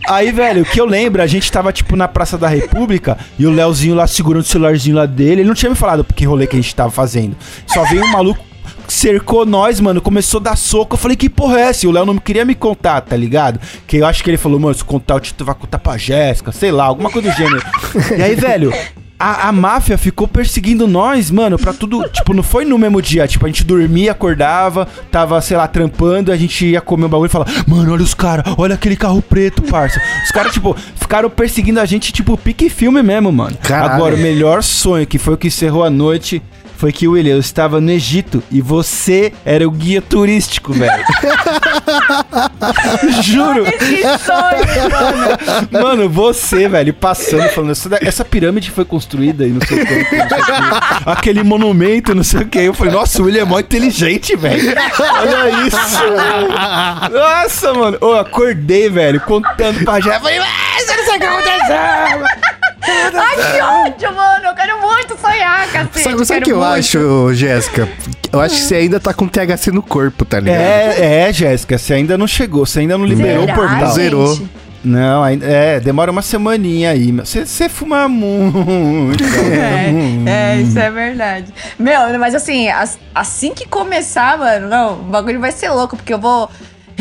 Aí, velho, o que eu lembro, a gente tava, tipo, na Praça da República e o Léozinho lá segurando o celularzinho lá dele. Ele não tinha me falado que rolê que a gente tava fazendo. Só veio um maluco, cercou nós, mano, começou a dar soco. Eu falei, que porra é essa? E o Léo não queria me contar, tá ligado? Que eu acho que ele falou, mano, se contar, o Tito vai contar pra Jéssica, sei lá, alguma coisa do gênero. e aí, velho. A, a máfia ficou perseguindo nós, mano, pra tudo. Tipo, não foi no mesmo dia. Tipo, a gente dormia, acordava, tava, sei lá, trampando, a gente ia comer um bagulho e falava, mano, olha os caras, olha aquele carro preto, parça. Os caras, tipo, ficaram perseguindo a gente, tipo, pique filme mesmo, mano. Caralho. Agora, o melhor sonho, que foi o que encerrou a noite, foi que, William, eu estava no Egito e você era o guia turístico, velho. Juro. Mano. Mano, você, velho, passando, falando, essa, essa pirâmide foi construída e não sei o que, sei. Aquele monumento, não sei o que. Eu falei, nossa, o William é mó inteligente, velho. Olha isso. Nossa, mano. Eu acordei, velho, contando pra Jéssica. Falei, "Ah, você não sabe o que aconteceu. Ai, que ódio, mano. Eu quero muito sonhar, cacete. Sabe, sabe o que eu muito. acho, Jéssica? Eu acho que você ainda tá com THC no corpo, tá ligado? É, é, Jéssica, você ainda não chegou, você ainda não liberou Será, o portal. gente? Zerou. Não, ainda, é, demora uma semaninha aí. mas Você, você fuma muito. É, é, isso é verdade. Meu, mas assim, as- assim que começar, mano, não, o bagulho vai ser louco, porque eu vou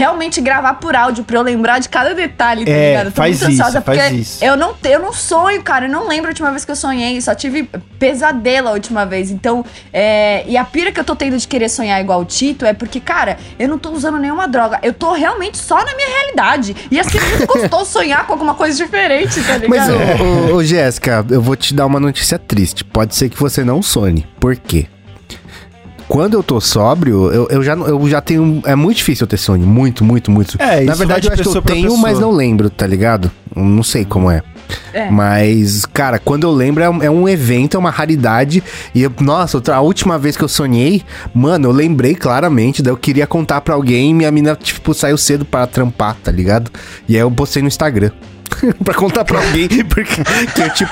realmente gravar por áudio pra eu lembrar de cada detalhe, tá É, ligado? Eu tô faz muito isso, ansiosa faz porque isso. eu não, eu não sonho, cara. Eu não lembro a última vez que eu sonhei. Só tive pesadelo a última vez. Então, é, e a pira que eu tô tendo de querer sonhar igual o Tito é porque, cara, eu não tô usando nenhuma droga. Eu tô realmente só na minha realidade. E assim, é muito gostoso sonhar com alguma coisa diferente, tá ligado? Mas, ô, ô, ô, Jéssica, eu vou te dar uma notícia triste. Pode ser que você não sonhe. Por quê? Quando eu tô sóbrio, eu, eu já, eu já tenho. É muito difícil eu ter sonho. Muito, muito, muito. É, Na isso verdade, eu acho que eu tenho, pessoa. mas não lembro, tá ligado? Não sei como é. É. Mas, cara, quando eu lembro, é um, é um evento, é uma raridade. E, eu- nossa, outra- a última vez que eu sonhei, mano, eu lembrei claramente. Daí eu queria contar pra alguém e minha mina, tipo, saiu cedo para trampar, tá ligado? E aí eu postei no Instagram. pra contar pra alguém, porque que eu, tipo.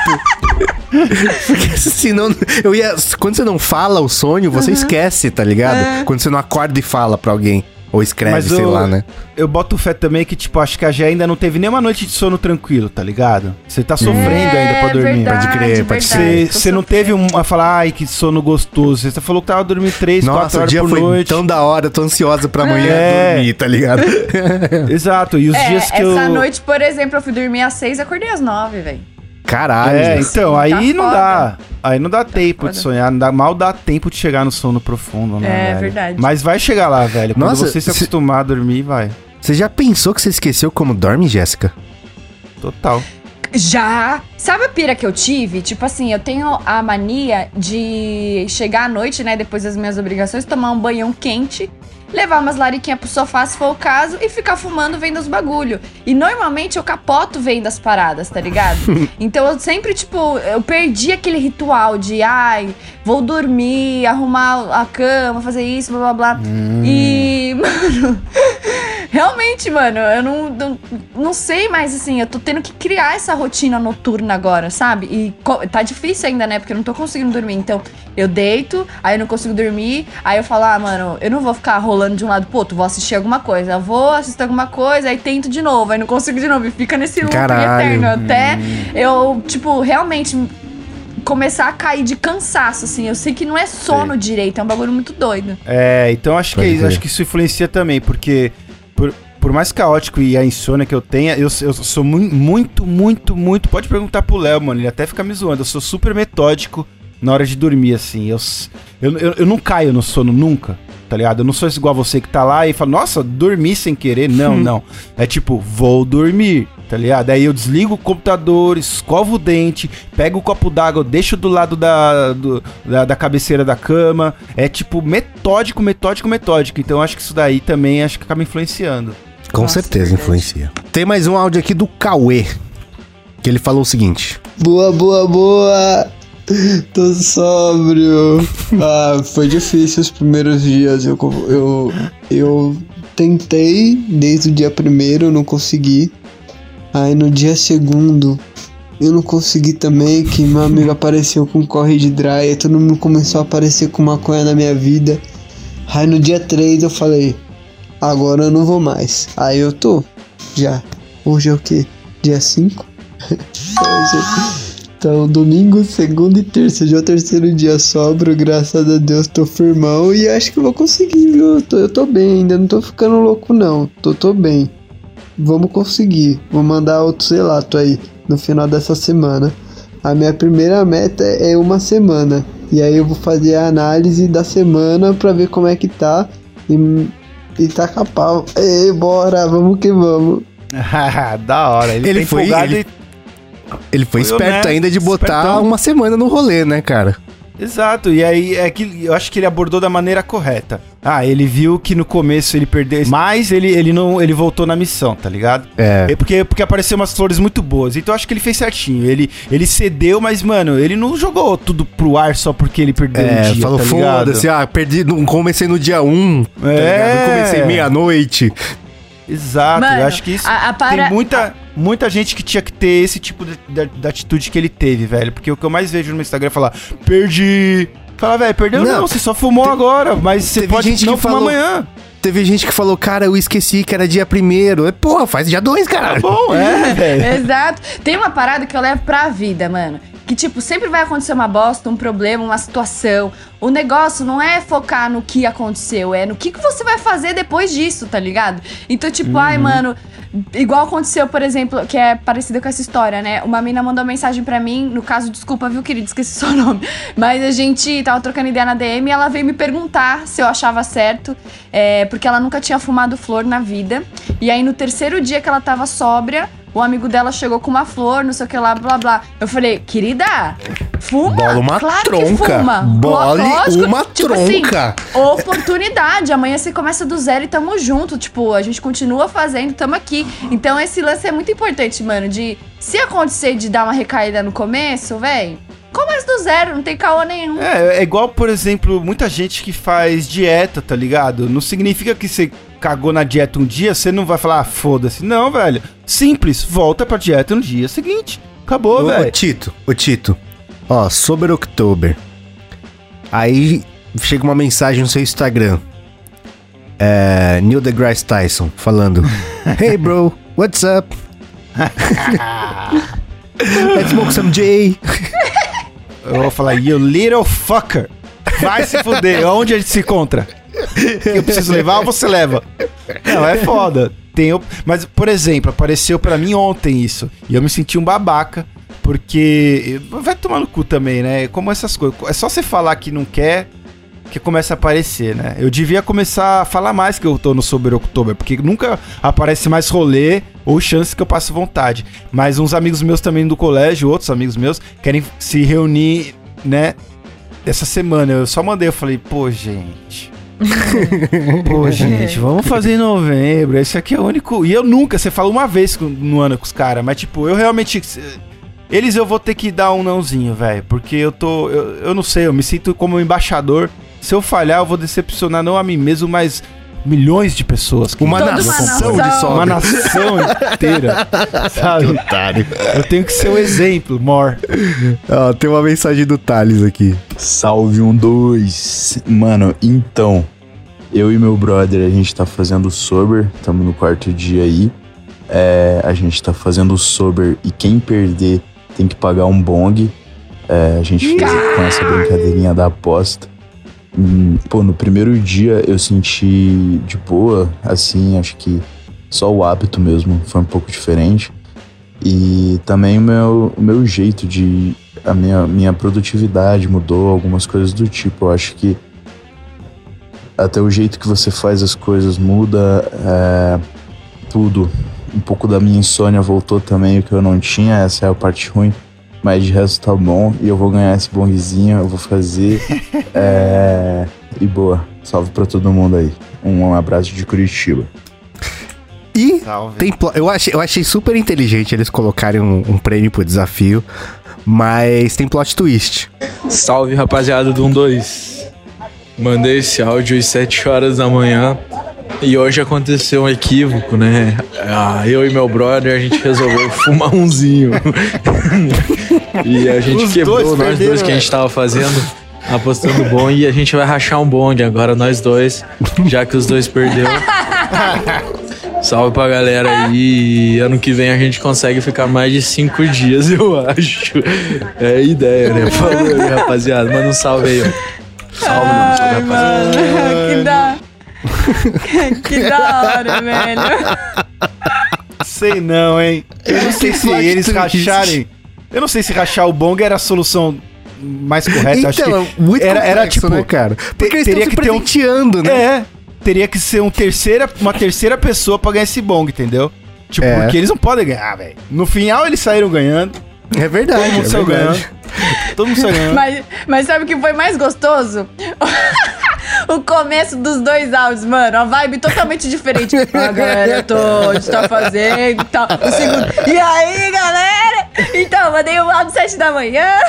porque senão. Eu ia. Quando você não fala o sonho, você esquece, tá ligado? É. Quando você não acorda e fala pra alguém. Ou escreve, Mas sei eu- lá, né? Eu boto fé também que, tipo, acho que a Gé ainda não teve nenhuma noite de sono tranquilo, tá ligado? Você tá sofrendo É, ainda pra dormir. verdade, Pode crer, pode Você crer. você não teve um, a falar, ai, que sono gostoso. Você falou que tava dormindo 3, 4 Nossa, o horas dia por foi noite. tão da hora, eu tô ansiosa pra amanhã É. dormir, tá ligado? Exato, e os É, dias que essa eu. noite, por exemplo, eu fui dormir às seis e acordei às nove, velho. Caralho. É, então, aí Tá não foda. dá. Aí não dá tempo foda. de sonhar, não dá, mal dá tempo de chegar no sono profundo, né? É, velho? verdade. Mas vai chegar lá, velho. Quando Nossa, você se se- acostumar a dormir, vai. Você já pensou que você esqueceu como dorme, Jéssica? Total. Já! Sabe a pira que eu tive? Tipo assim, eu tenho a mania de chegar à noite, né, depois das minhas obrigações, tomar um banhão quente, levar umas lariquinhas pro sofá, se for o caso, e ficar fumando vendo os bagulho. E normalmente eu capoto vendo as paradas, tá ligado? então eu sempre, tipo, eu perdi aquele ritual de, ai, vou dormir, arrumar a cama, fazer isso, blá blá blá. E, mano. Realmente, mano, eu não, não, não sei mais, assim, eu tô tendo que criar essa rotina noturna agora, sabe? E tá difícil ainda, né? Porque eu não tô conseguindo dormir. Então, eu deito, aí eu não consigo dormir, aí eu falo, ah, mano, eu não vou ficar rolando de um lado pro outro, vou assistir alguma coisa. Vou assistir alguma coisa, aí tento de novo, aí não consigo de novo. E fica nesse loop Caralho. eterno. Até eu, tipo, realmente começar a cair de cansaço, assim. Eu sei que não é sono direito, é um bagulho muito doido. É, então acho que, Pode é isso, crer. acho que isso influencia também, porque por, por mais caótico e a insônia que eu tenha, eu, eu sou mu- muito, muito, muito. Pode perguntar pro Léo, mano, ele até fica me zoando. Eu sou super metódico na hora de dormir, assim. Eu, eu, eu, eu não caio no sono nunca, tá ligado? Eu não sou igual a você que tá lá e fala, nossa, dormi sem querer. Não, não. É tipo, vou dormir. Tá ligado? Aí eu desligo o computador, escovo o dente, pego o copo d'água, deixo do lado da, do- da, da cabeceira da cama. É tipo metódico, metódico, metódico. Então acho que isso daí também acho que acaba influenciando. Com Nossa, certeza influencia. Tem mais um áudio aqui do Cauê. Que ele falou o seguinte: Boa, boa, boa! Tô sóbrio. Ah, foi difícil os primeiros dias. Eu, eu, eu tentei desde o dia primeiro, não consegui. Aí no dia segundo eu não consegui também, que meu amigo apareceu com corre de dry, todo mundo começou a aparecer com maconha na minha vida. Aí no dia 3 eu falei, agora eu não vou mais. Aí eu tô, já. Hoje é o que? Dia 5? Hoje. Então, domingo, segunda e terça, já é o terceiro dia sobro, graças a Deus tô firmão e acho que vou conseguir, viu? Eu tô, eu tô bem, ainda não tô ficando louco não, tô, tô bem. Vamos conseguir, vou mandar outro relato aí no final dessa semana. A minha primeira meta é uma semana, e aí eu vou fazer a análise da semana pra ver como é que tá e, e tacar pau. Ei, bora, vamos que vamos. da hora. Ele, Ele tá foi- empolgado ele- Ele foi, Foi esperto honesto, ainda de botar espertão. uma semana no rolê, né, cara? Exato, e aí é que eu acho que ele abordou da maneira correta. Ah, ele viu que no começo ele perdeu, mas ele, ele não ele voltou na missão, tá ligado? É. É porque, porque apareceu umas flores muito boas. Então eu acho que ele fez certinho. Ele, ele cedeu, mas, mano, ele não jogou tudo pro ar só porque ele perdeu É, um dia, falou, tá foda-se, ah, perdi, não comecei no dia 1, tá É. ligado? Não comecei meia-noite. Exato, Mano, eu acho que isso. a- a para- Tem muita, muita gente que tinha que ter esse tipo de, de- de atitude que ele teve, velho. Porque o que eu mais vejo no Instagram é falar, perdi. Fala, velho, perdeu não, Não, você só fumou agora, mas você pode gente não que fumar falou- amanhã. Teve gente que falou, cara, eu esqueci que era dia primeiro. É, Porra, faz dia 2, Tá caralho. bom, é, velho. Exato. Tem uma parada que eu levo pra vida, mano. que, tipo, sempre vai acontecer uma bosta, um problema, uma situação. O negócio não é focar no que aconteceu, é no que, que você vai fazer depois disso, tá ligado? Então, tipo, ai, mano, igual aconteceu, por exemplo, que é parecido com essa história, né? Uma mina mandou mensagem pra mim, no caso, desculpa, viu, querido, esqueci seu nome. Mas a gente tava trocando ideia na DM e ela veio me perguntar se eu achava certo, é, porque ela nunca tinha fumado flor na vida. E aí, no terceiro dia que ela tava sóbria, o amigo dela chegou com uma flor, não sei o que lá, blá blá. Eu falei, querida, fuma? Bola uma claro tronca. Que fuma. Bole Lógico, uma tipo assim, tronca. oportunidade. Amanhã você começa do zero e tamo junto. Tipo, a gente continua fazendo, tamo aqui. Então esse lance é muito importante, mano. De se acontecer de dar uma recaída no começo, véi, começa do zero, não tem caô nenhum. É, é igual, por exemplo, muita gente que faz dieta, tá ligado? Não significa que você cagou na dieta um dia, você não vai falar, ah, foda-se. Não, velho. Simples, volta pra dieta no dia seguinte. Acabou, Ô, velho. Tito, ô Tito. Ó, sobre October. Aí chega uma mensagem no seu Instagram. É, Neil deGrasse Tyson falando: Hey bro, what's up? Let's smoke some J. Eu vou falar, you little fucker. Vai se fuder. Onde a gente se encontra? Eu preciso levar você leva? Não, é foda. Tem, mas, por exemplo, apareceu pra mim ontem isso. E eu me senti um babaca. Porque. Vai tomar no cu também, né? Como essas coisas. É só você falar que não quer. Que começa a aparecer, né? Eu devia começar a falar mais que eu tô no Sober October, porque nunca aparece mais rolê ou chance que eu passe vontade. Mas uns amigos meus também do colégio, outros amigos meus, querem se reunir, né? Essa semana. Eu só mandei, eu falei, pô, gente. Pô, gente, vamos fazer em novembro. Esse aqui é o único. E eu nunca, você fala uma vez no ano com os caras, mas tipo, eu realmente. Eles eu vou ter que dar um nãozinho, velho. Porque eu tô. Eu, eu não sei, eu me sinto como um embaixador. Se eu falhar, eu vou decepcionar não a mim mesmo, mas milhões de pessoas. que Uma nação de sobra. Uma nação inteira. Sabe? Otário. Eu tenho que ser o exemplo, more. Ó, tem uma mensagem do Thales aqui. Salve um dois. Mano, então, eu e meu brother, a gente tá fazendo sober, estamos no quarto dia aí. É, a gente tá fazendo sober e quem perder tem que pagar um bong. É, a gente fez com essa brincadeirinha da aposta. Hum, pô, no primeiro dia eu senti de boa, assim, acho que só o hábito mesmo foi um pouco diferente. E também o meu, o meu jeito de. A minha, minha produtividade mudou, algumas coisas do tipo. Eu acho que até o jeito que você faz as coisas muda, é, tudo. Um pouco da minha insônia voltou também, o que eu não tinha, essa é a parte ruim. Mas de resto tá bom e eu vou ganhar esse bonguezinho, eu vou fazer. é, e boa. Salve pra todo mundo aí. Um abraço de Curitiba. E Salve. tem eu, achei, eu achei super inteligente eles colocarem um, um prêmio pro desafio, mas tem plot twist. Salve rapaziada do 12. Mandei esse áudio às 7 horas da manhã e hoje aconteceu um equívoco, né? Ah, eu e meu brother a gente resolveu fumar umzinho. e a gente Os quebrou, dois nós perderam, dois que a gente né? tava fazendo, apostando bom e a gente vai rachar um bong agora, nós dois, já que os dois perdeu. Salve pra galera aí. e Ano que vem a gente consegue ficar mais de cinco dias, eu acho. É a ideia, né? Falou aí, rapaziada. Manda um salve aí, ó. Salve, mano. Salve, rapaziada. que da. Que da hora, velho. Sei não, hein? Eu não sei se eles twist. racharem. Eu não sei se rachar o bong era a solução mais correta. Acho Então, que muito era, era tipo. né, cara? Porque eles estão se que ter um- né? É. Teria que ser um terceira, uma terceira pessoa pra ganhar esse bong, entendeu? Tipo, É. porque eles não podem ganhar, velho. No final eles saíram ganhando. É verdade. Todo mundo é saiu ganhando. Todo mundo saiu ganhando. Mas, mas sabe o que foi mais gostoso? o começo dos dois áudios, mano. A vibe totalmente diferente. Ah, galera, eu tô. A gente tá fazendo e tal. O segundo. E aí, galera? Então, mandei o áudio sete da manhã.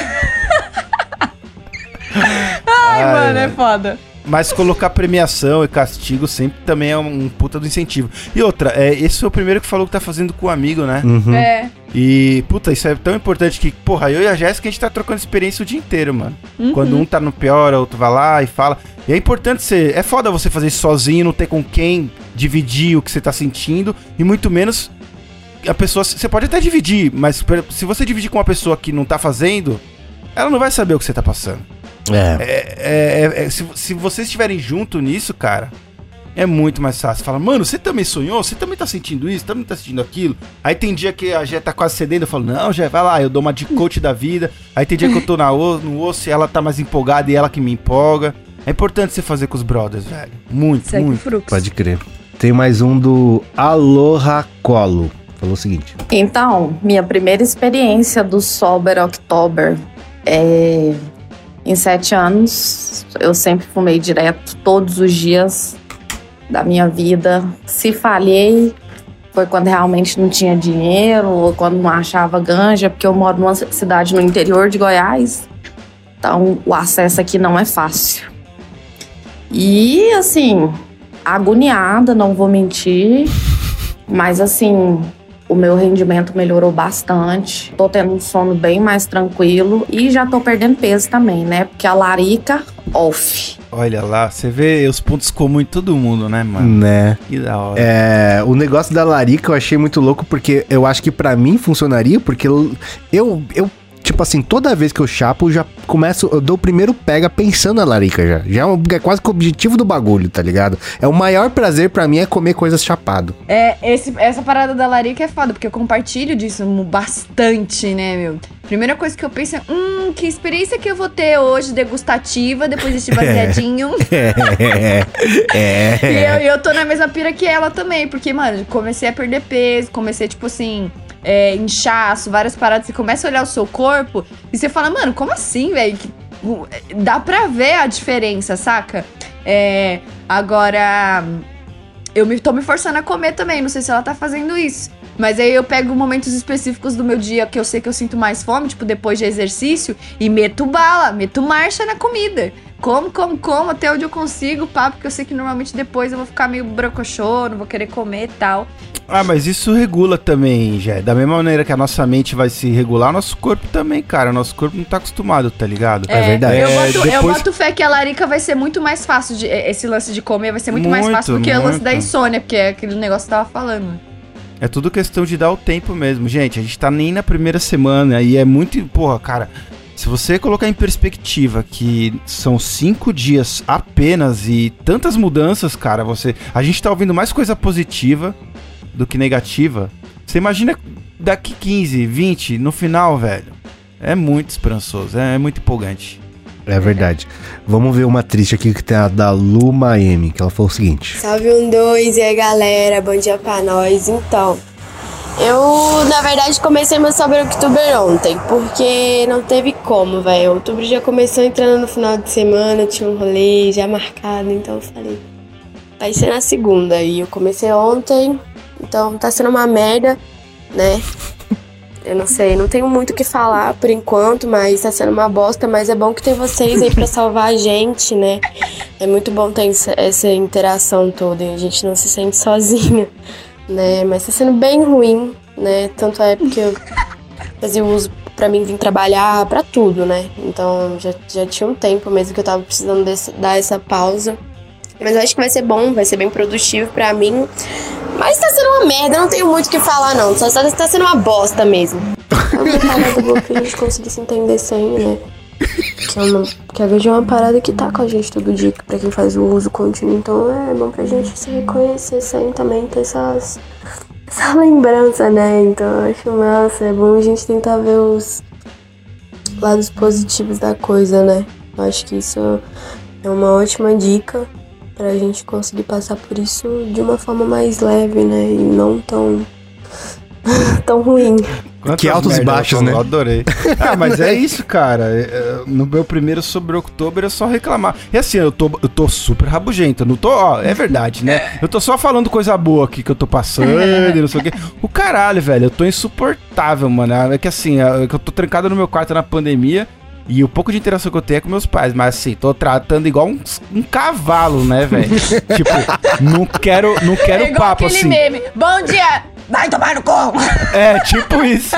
Ai, Ai, mano, é foda. Mas colocar premiação e castigo sempre também é um puta do incentivo. E outra, é, esse foi o primeiro que falou que tá fazendo com o amigo, né? Uhum. É. E, puta, isso é tão importante que, porra, eu e a Jéssica a gente tá trocando experiência o dia inteiro, mano. Uhum. Quando um tá no pior, o outro vai lá e fala. E é importante ser. É foda você fazer isso sozinho, não ter com quem dividir o que você tá sentindo, e muito menos a pessoa. Você pode até dividir, mas se você dividir com uma pessoa que não tá fazendo, ela não vai saber o que você tá passando. É. É, é- é- se, se vocês estiverem junto nisso, cara, é muito mais fácil. Fala, mano, você também sonhou? Você também tá sentindo isso? Também tá sentindo aquilo? Aí tem dia que a Jé tá quase cedendo, eu falo, não, Jé, vai lá, eu dou uma de coach da vida. Aí tem dia que eu tô na, o- no osso e ela tá mais empolgada e ela que me empolga. É importante você fazer com os brothers, velho. Muito, Segue muito. fluxo. Pode crer. Tem mais um do Aloha Colo. Falou o seguinte. Então, minha primeira experiência do Sober October é. Em sete anos, eu sempre fumei direto, todos os dias da minha vida. Se falhei, foi quando realmente não tinha dinheiro ou quando não achava ganja, porque eu moro numa cidade no interior de Goiás. Então, o acesso aqui não é fácil. E, assim, agoniada, não vou mentir. Mas assim, o meu rendimento melhorou bastante. Tô tendo um sono bem mais tranquilo e já tô perdendo peso também, né? Porque a larica off. Olha lá, você vê os pontos comuns em todo mundo, né, mano? Né? Que da hora. É, o negócio da larica eu achei muito louco porque eu acho que pra mim funcionaria, porque eu, eu, eu, tipo assim, toda vez que eu chapo, eu já começo, eu dou o primeiro pega pensando na larica já. Já é, um- é quase que o objetivo do bagulho, tá ligado? É o maior prazer pra mim é comer coisas chapado. É, esse, essa parada da larica é foda, porque eu compartilho disso bastante, né, meu? Primeira coisa que eu penso é, hum, que experiência que eu vou ter hoje degustativa, depois desse baseadinho. É. E eu, e eu tô na mesma pira que ela também, porque, mano, comecei a perder peso, comecei, tipo assim, é, inchaço, várias paradas. Você começa a olhar o seu corpo e você fala, mano, como assim, velho? O- Dá pra ver a diferença, saca? É, agora, eu me, tô me forçando a comer também, não sei se ela tá fazendo isso. Mas aí eu pego momentos específicos do meu dia que eu sei que eu sinto mais fome, tipo depois de exercício, e meto bala, meto marcha na comida. Como, como, como, até onde eu consigo, pá, porque eu sei que normalmente depois eu vou ficar meio brocochô, não vou querer comer e tal. Ah, mas isso regula também, já. Da mesma maneira que a nossa mente vai se regular, nosso corpo também, cara. Nosso corpo não tá acostumado, tá ligado? Eu boto, eu depois- boto fé que a larica vai ser muito mais fácil, de, esse lance de comer vai ser muito, mais Muito, fácil do que o lance da insônia, porque é aquele negócio que eu tava falando. É tudo questão de dar o tempo mesmo. Gente, a gente tá nem na primeira semana e é muito. Porra, cara. Se você colocar em perspectiva que são cinco dias apenas e tantas mudanças, cara, você. A gente tá ouvindo mais coisa positiva do que negativa. Você imagina daqui 15, 20, no final, velho. É muito esperançoso, é, é muito empolgante. É verdade. Vamos ver uma triste aqui que tem a da Luma M, que ela falou o seguinte. Salve um dois e aí galera, bom dia pra nós. Então, eu na verdade comecei meu sobre outubro ontem, porque não teve como, velho. Outubro já começou entrando no final de semana, tinha um rolê já marcado, então eu falei, vai ser na segunda. E eu comecei ontem, então tá sendo uma merda, né? Eu não sei, não tenho muito o que falar por enquanto, mas tá sendo uma bosta, mas é bom que tem vocês aí pra salvar a gente, né? É muito bom ter essa, interação toda e a gente não se sente sozinha, né? Mas tá sendo bem ruim, né? Tanto é porque eu fazia uso pra mim vir trabalhar, pra tudo, né? Então já, já tinha um tempo mesmo que eu tava precisando desse- dar essa pausa. Mas eu acho que vai ser bom, vai ser bem produtivo pra mim. Mas tá sendo uma merda, não tenho muito o que falar, não. Só tá, tá sendo uma bosta mesmo. Eu vou do bom que a gente conseguisse entender sem, né? Que, é uma, que é uma parada que tá com a gente todo dia, pra quem faz o uso contínuo. Então é bom pra gente se reconhecer sem também ter essas, essa lembrança, né? Então eu acho massa, é bom a gente tentar ver os lados positivos da coisa, né? Eu acho que isso é uma ótima dica pra gente conseguir passar por isso de uma forma mais leve, né? E não tão. tão ruim. Quantas Que altos e baixos, né? Adorei. Ah, mas é isso, cara. É, é, No meu primeiro sobre outubro é só reclamar. E assim, eu tô, eu tô super rabugento. eu Não tô, ó, é verdade, né? Eu tô só falando coisa boa aqui que eu tô passando e não sei o quê. O caralho, velho, eu tô insuportável, mano. É que assim, é que eu tô trancado no meu quarto na pandemia. E o pouco de interação que eu tenho é com meus pais, mas assim, tô tratando igual um, um cavalo, né, velho? tipo, não quero, não quero é igual papo aquele assim. meme. Bom dia! Vai tomar no cu! É, tipo isso.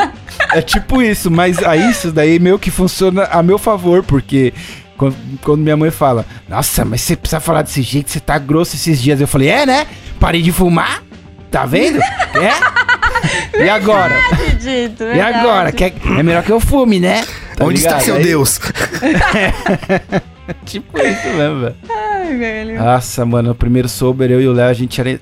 É tipo isso, mas aí isso daí meio que funciona a meu favor, porque quando, quando minha mãe fala, nossa, mas você precisa falar desse jeito, você tá grosso esses dias. Eu falei, é, né? Parei de fumar, tá vendo? É? E agora? Dito, E agora? Quer- É melhor que eu fume, né? Tá Onde está ligado? seu Aí- Deus? tipo isso mesmo, velho. Ai, velho. Nossa, mano, o primeiro sober, eu e o Léo, a gente era.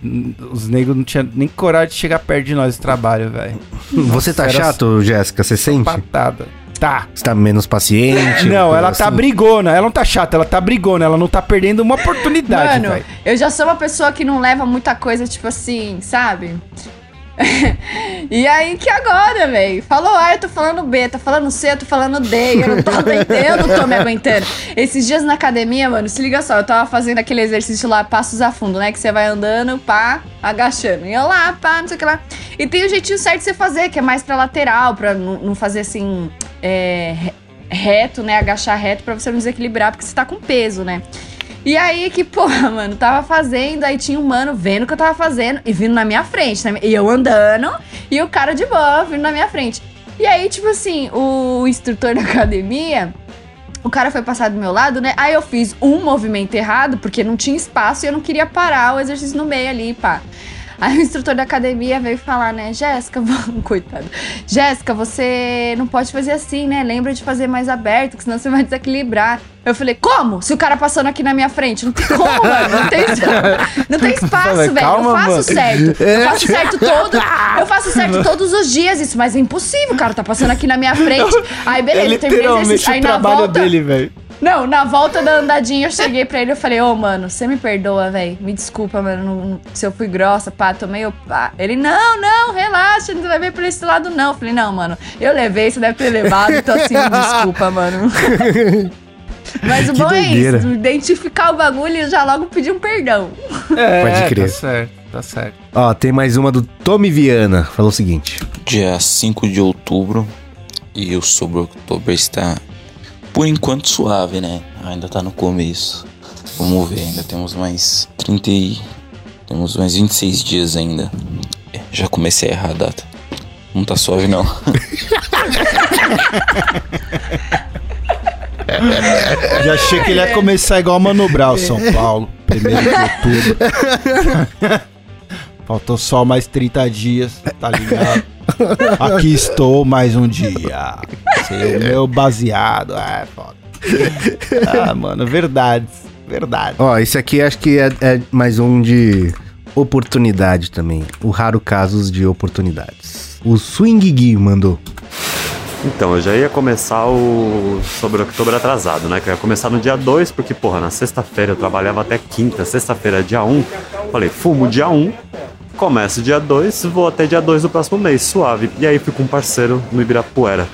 Os negros não tinham nem coragem de chegar perto de nós no trabalho, velho. Você tá chato, Jéssica? Você sente? Patada. Tá. Você tá menos paciente? Não, ela tá assim? brigona, ela não tá chata, ela tá brigona, ela não tá perdendo uma oportunidade, Mano, velho. eu já sou uma pessoa que não leva muita coisa, tipo assim, sabe? e aí que agora, velho? Falou A, eu tô falando B, tá falando C, eu tô falando D, eu não tô aguentando, tô me aguentando. Esses dias na academia, mano, se liga só, eu tava fazendo aquele exercício lá, passos a fundo, né? Que você vai andando, pá, agachando. E eu lá, pá, não sei o que lá. E tem o jeitinho certo de você fazer, que é mais pra lateral, pra não fazer assim, é, re- reto, né? Agachar reto pra você não desequilibrar, porque você tá com peso, né? E aí que, porra, mano, tava fazendo, aí tinha um mano vendo o que eu tava fazendo e vindo na minha frente, né? E eu andando e o cara de boa vindo na minha frente. E aí, tipo assim, o instrutor da academia, o cara foi passar do meu lado, né? Aí eu fiz um movimento errado, porque não tinha espaço e eu não queria parar o exercício no meio ali, pá. Aí o instrutor da academia veio falar, né, Jéssica, vamos, coitado. Jéssica, você não pode fazer assim, né? Lembra de fazer mais aberto, que senão você vai desequilibrar. Eu falei, como? Se o cara passando aqui na minha frente, não tem como, mano. Não tem, não tem espaço, velho. eu faço mano. certo. É. Eu faço certo todo. Eu faço certo todos os dias, isso, mas é impossível. O cara tá passando aqui na minha frente. Aí, beleza, é terminei o exercício. Aí na trabalho volta. dele, velho. Não, na volta da andadinha eu cheguei pra ele e falei, ô, mano, você me perdoa, velho. Me desculpa, mano, se eu fui grossa, pá, tomei o pá. Ele, não, não, relaxa, não levei pra esse lado, não. Eu falei, não, mano, eu levei, você deve ter levado, então assim, me desculpa, mano. Mas o Que bom doideira. é isso, identificar o bagulho e já logo pedir um perdão. É, Pode crer. Tá certo, tá certo. Ó, tem mais uma do Tommy Viana. Falou o seguinte. Dia 5 de outubro e o sobre outubro está por enquanto suave, né? Ainda tá no começo. Vamos ver, ainda temos mais 30 e... Temos mais 26 dias ainda. É, Já comecei a errar a data. Não tá suave não. Já achei que ele ia começar igual o Mano Brown, São Paulo. Primeiro de outubro. Faltou só mais 30 dias, tá ligado? Aqui estou mais um dia. Sei, o meu baseado. Ah, é foda. Ah, mano, verdade. Verdade. Ó, esse aqui acho que é, é mais um de oportunidade também. O raro casos de oportunidades. O Swing Gui mandou. Então, eu já ia começar o sobre outubro atrasado, né? Que eu ia começar no dia 2, porque, porra, na sexta-feira eu trabalhava até quinta, sexta-feira é dia 1. Falei, fumo dia 1, começo dia 2, vou até dia 2 do próximo mês, suave. E aí fui com um parceiro no Ibirapuera.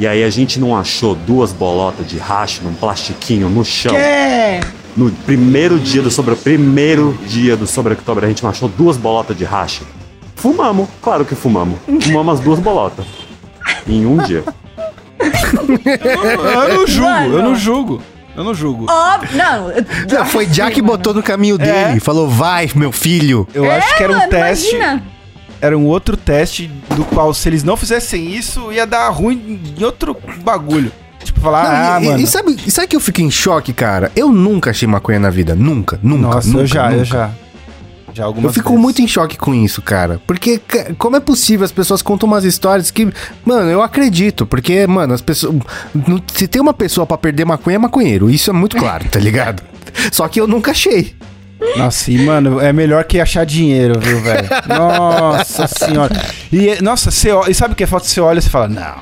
E aí a gente não achou duas bolotas de racho num plastiquinho no chão. É. No primeiro dia do sobre, primeiro dia do sobre outubro, a gente não achou duas bolotas de racha. Fumamos, claro que fumamos. Fumamos as duas bolotas. Em um dia. Eu não julgo, eu não julgo. Eu não julgo. Óbvio, não. Não, foi Jack que botou no caminho dele. Falou, vai, meu filho. Eu acho que era um É, mano, teste. imagina. Era um outro teste do qual, se eles não fizessem isso, ia dar ruim em outro bagulho. Tipo, falar, Não, ah, e, e- mano. e sabe, e sabe que eu fico em choque, cara? Eu nunca achei maconha na vida. Nunca, nunca. Nossa, nunca, eu já, nunca. eu já. Já algumas Eu fico vezes. muito em choque com isso, cara. Porque como é possível? As pessoas contam umas histórias que, mano, eu acredito. Porque, mano, as pessoas. Se tem uma pessoa pra perder maconha, é maconheiro. Isso é muito claro, tá ligado? Só que eu nunca achei. Nossa, e mano, é melhor que achar dinheiro, viu, velho? Nossa senhora. E, nossa, você olha, e sabe o que é foto? Você olha e você fala, não.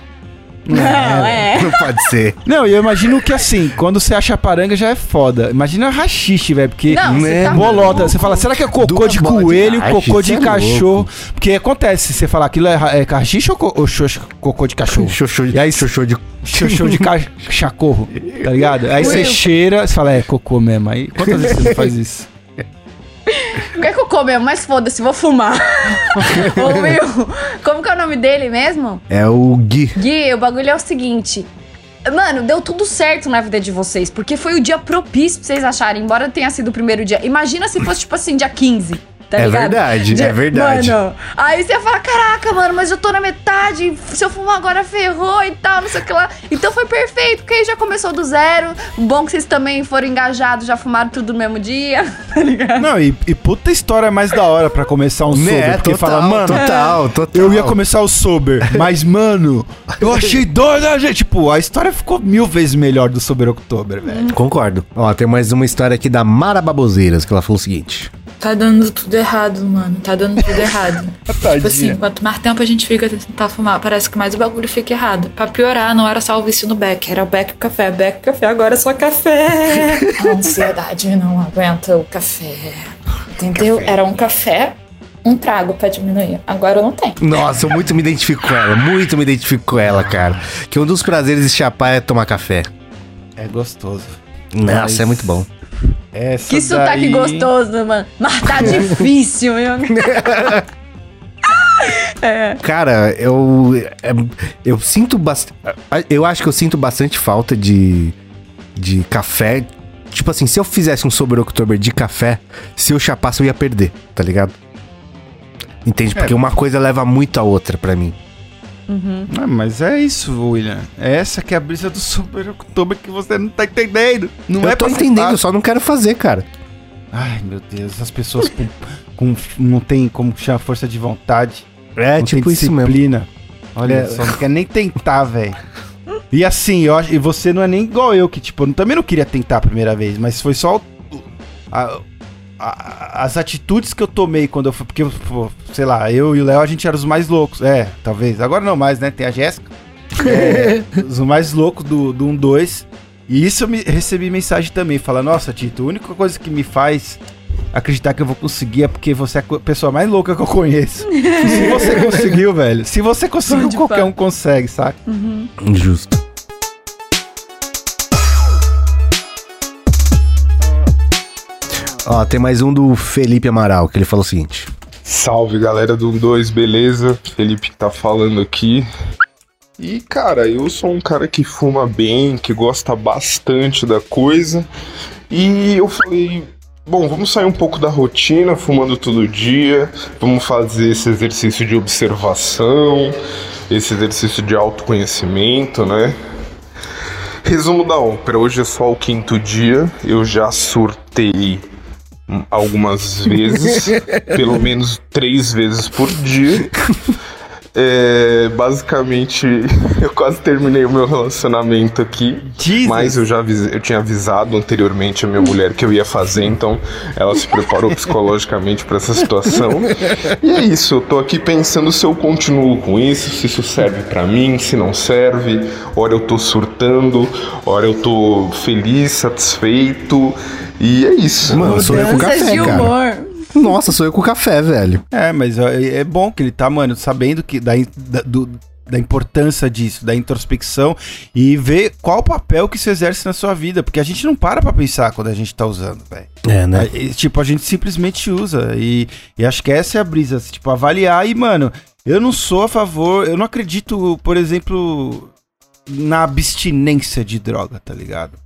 Não, é. Não pode ser. Não, e eu imagino que assim, quando você acha paranga já é foda. Imagina rachixe, velho, porque Não, você tá bolota. Você fala, será que é cocô Duas de de coelho, haxixe, cocô de é cachorro? louco. Porque acontece, você falar aquilo é, é rachixe ou, co ou xoxo- cocô de cachorro? Xoxô, E aí, xoxô de. Xoxô de cachorro, tá ligado? Aí você cheira, você fala, é cocô mesmo. Aí quantas vezes você não faz isso? Quer que eu come? Mas foda-se, vou fumar. Ô, Will, como que é o nome dele mesmo? É o Gui. Gui, o bagulho é o seguinte. Mano, deu tudo certo na vida de vocês, porque foi o dia propício pra vocês acharem, embora tenha sido o primeiro dia. Imagina se fosse, tipo assim, dia 15. Tá É ligado? verdade, é verdade. Mano, aí você fala, caraca, mano, mas eu tô na metade, se eu fumar agora ferrou e tal, não sei o que lá. Então foi perfeito, porque aí já começou do zero. Bom que vocês também foram engajados, já fumaram tudo no mesmo dia, tá ligado? Não, e, e puta história mais da hora pra começar um Né, sober. Porque total, fala, mano, total, total. eu ia começar o sober, mas, mano, eu achei doido, né, gente? Tipo, a história ficou mil vezes melhor do Sober October, velho. Concordo. Ó, tem mais uma história aqui da Mara Baboseiras, que ela falou o seguinte. Tá dando tudo errado, mano. Tá dando tudo errado. tipo assim, quanto mais tempo a gente fica tentando tentar fumar, parece que mais o bagulho fica errado. Pra piorar, não era só o vício no beck, era o beck e o café. Beck e café, agora é só café. A ansiedade não aguenta o café. Entendeu? Era um café, um trago pra diminuir. Agora eu não tenho. Nossa, eu muito me identifico com ela, muito me identifico com ela, cara. Que um dos prazeres de chapar é tomar café. É gostoso. Nossa, Mas- é muito bom. Essa Que sotaque daí- gostoso, mano. Mas tá difícil, viu? é. Cara, eu. é, Eu sinto bastante. Eu acho que eu sinto bastante falta de. De café. Tipo assim, se eu fizesse um Sober October de café, se eu chapasse, eu ia perder, tá ligado? Entende? Porque É. uma coisa leva muito a outra pra mim. Ah, mas é isso, William. É essa que é a brisa do Super October que você não tá entendendo. Não eu é tô entendendo, eu fácil. só não quero fazer, cara. Ai, meu Deus, as pessoas com, com- não tem como chamar força de vontade. É, não tipo isso mesmo. disciplina. Olha É. só, não quer nem tentar, velho. E assim, eu e você não é nem igual eu, que tipo, eu também não queria tentar a primeira vez, mas foi só o- a- a- as atitudes que eu tomei quando eu fui, porque, pô, sei lá, eu e o Léo, a gente era os mais loucos, é, talvez, agora não mais, né, tem a Jéssica, é, os mais loucos do, do 1-2, e isso eu me, recebi mensagem também, fala, nossa, Tito, a única coisa que me faz acreditar que eu vou conseguir é porque você é a pessoa mais louca que eu conheço. se você conseguiu, velho, se você conseguiu, qualquer um consegue, saca? Uhum. Justo. Ó, tem mais um do Felipe Amaral, que ele falou o seguinte. Salve galera do 2, beleza? Felipe tá falando aqui. E cara, eu sou um cara que fuma bem, que gosta bastante da coisa. E eu falei, bom, vamos sair um pouco da rotina, fumando todo dia. Vamos fazer esse exercício de observação, esse exercício de autoconhecimento, né? Resumo da ópera, hoje é só o quinto dia, eu já surtei algumas vezes, pelo menos três vezes por dia. É, basicamente, eu quase terminei o meu relacionamento aqui, mas eu já eu tinha avisado anteriormente a minha mulher que eu ia fazer, então ela se preparou psicologicamente para essa situação. E é isso, eu tô aqui pensando se eu continuo com isso, se isso serve pra mim, se não serve. Ora eu tô surtando, ora eu tô feliz, satisfeito. E é isso. Mano, sou eu com café, cara. Nossa, sou eu com café, velho. É, mas é é bom que ele tá, mano, sabendo que da, da, do- da importância disso, da introspecção e ver qual o papel que isso exerce na sua vida, porque a gente não para pra pensar quando a gente tá usando, velho. É, né? É, Tipo, a gente simplesmente usa e, e acho que essa é a brisa, tipo, avaliar e, mano, eu não sou a favor, eu não acredito, por exemplo, na abstinência de droga, tá ligado?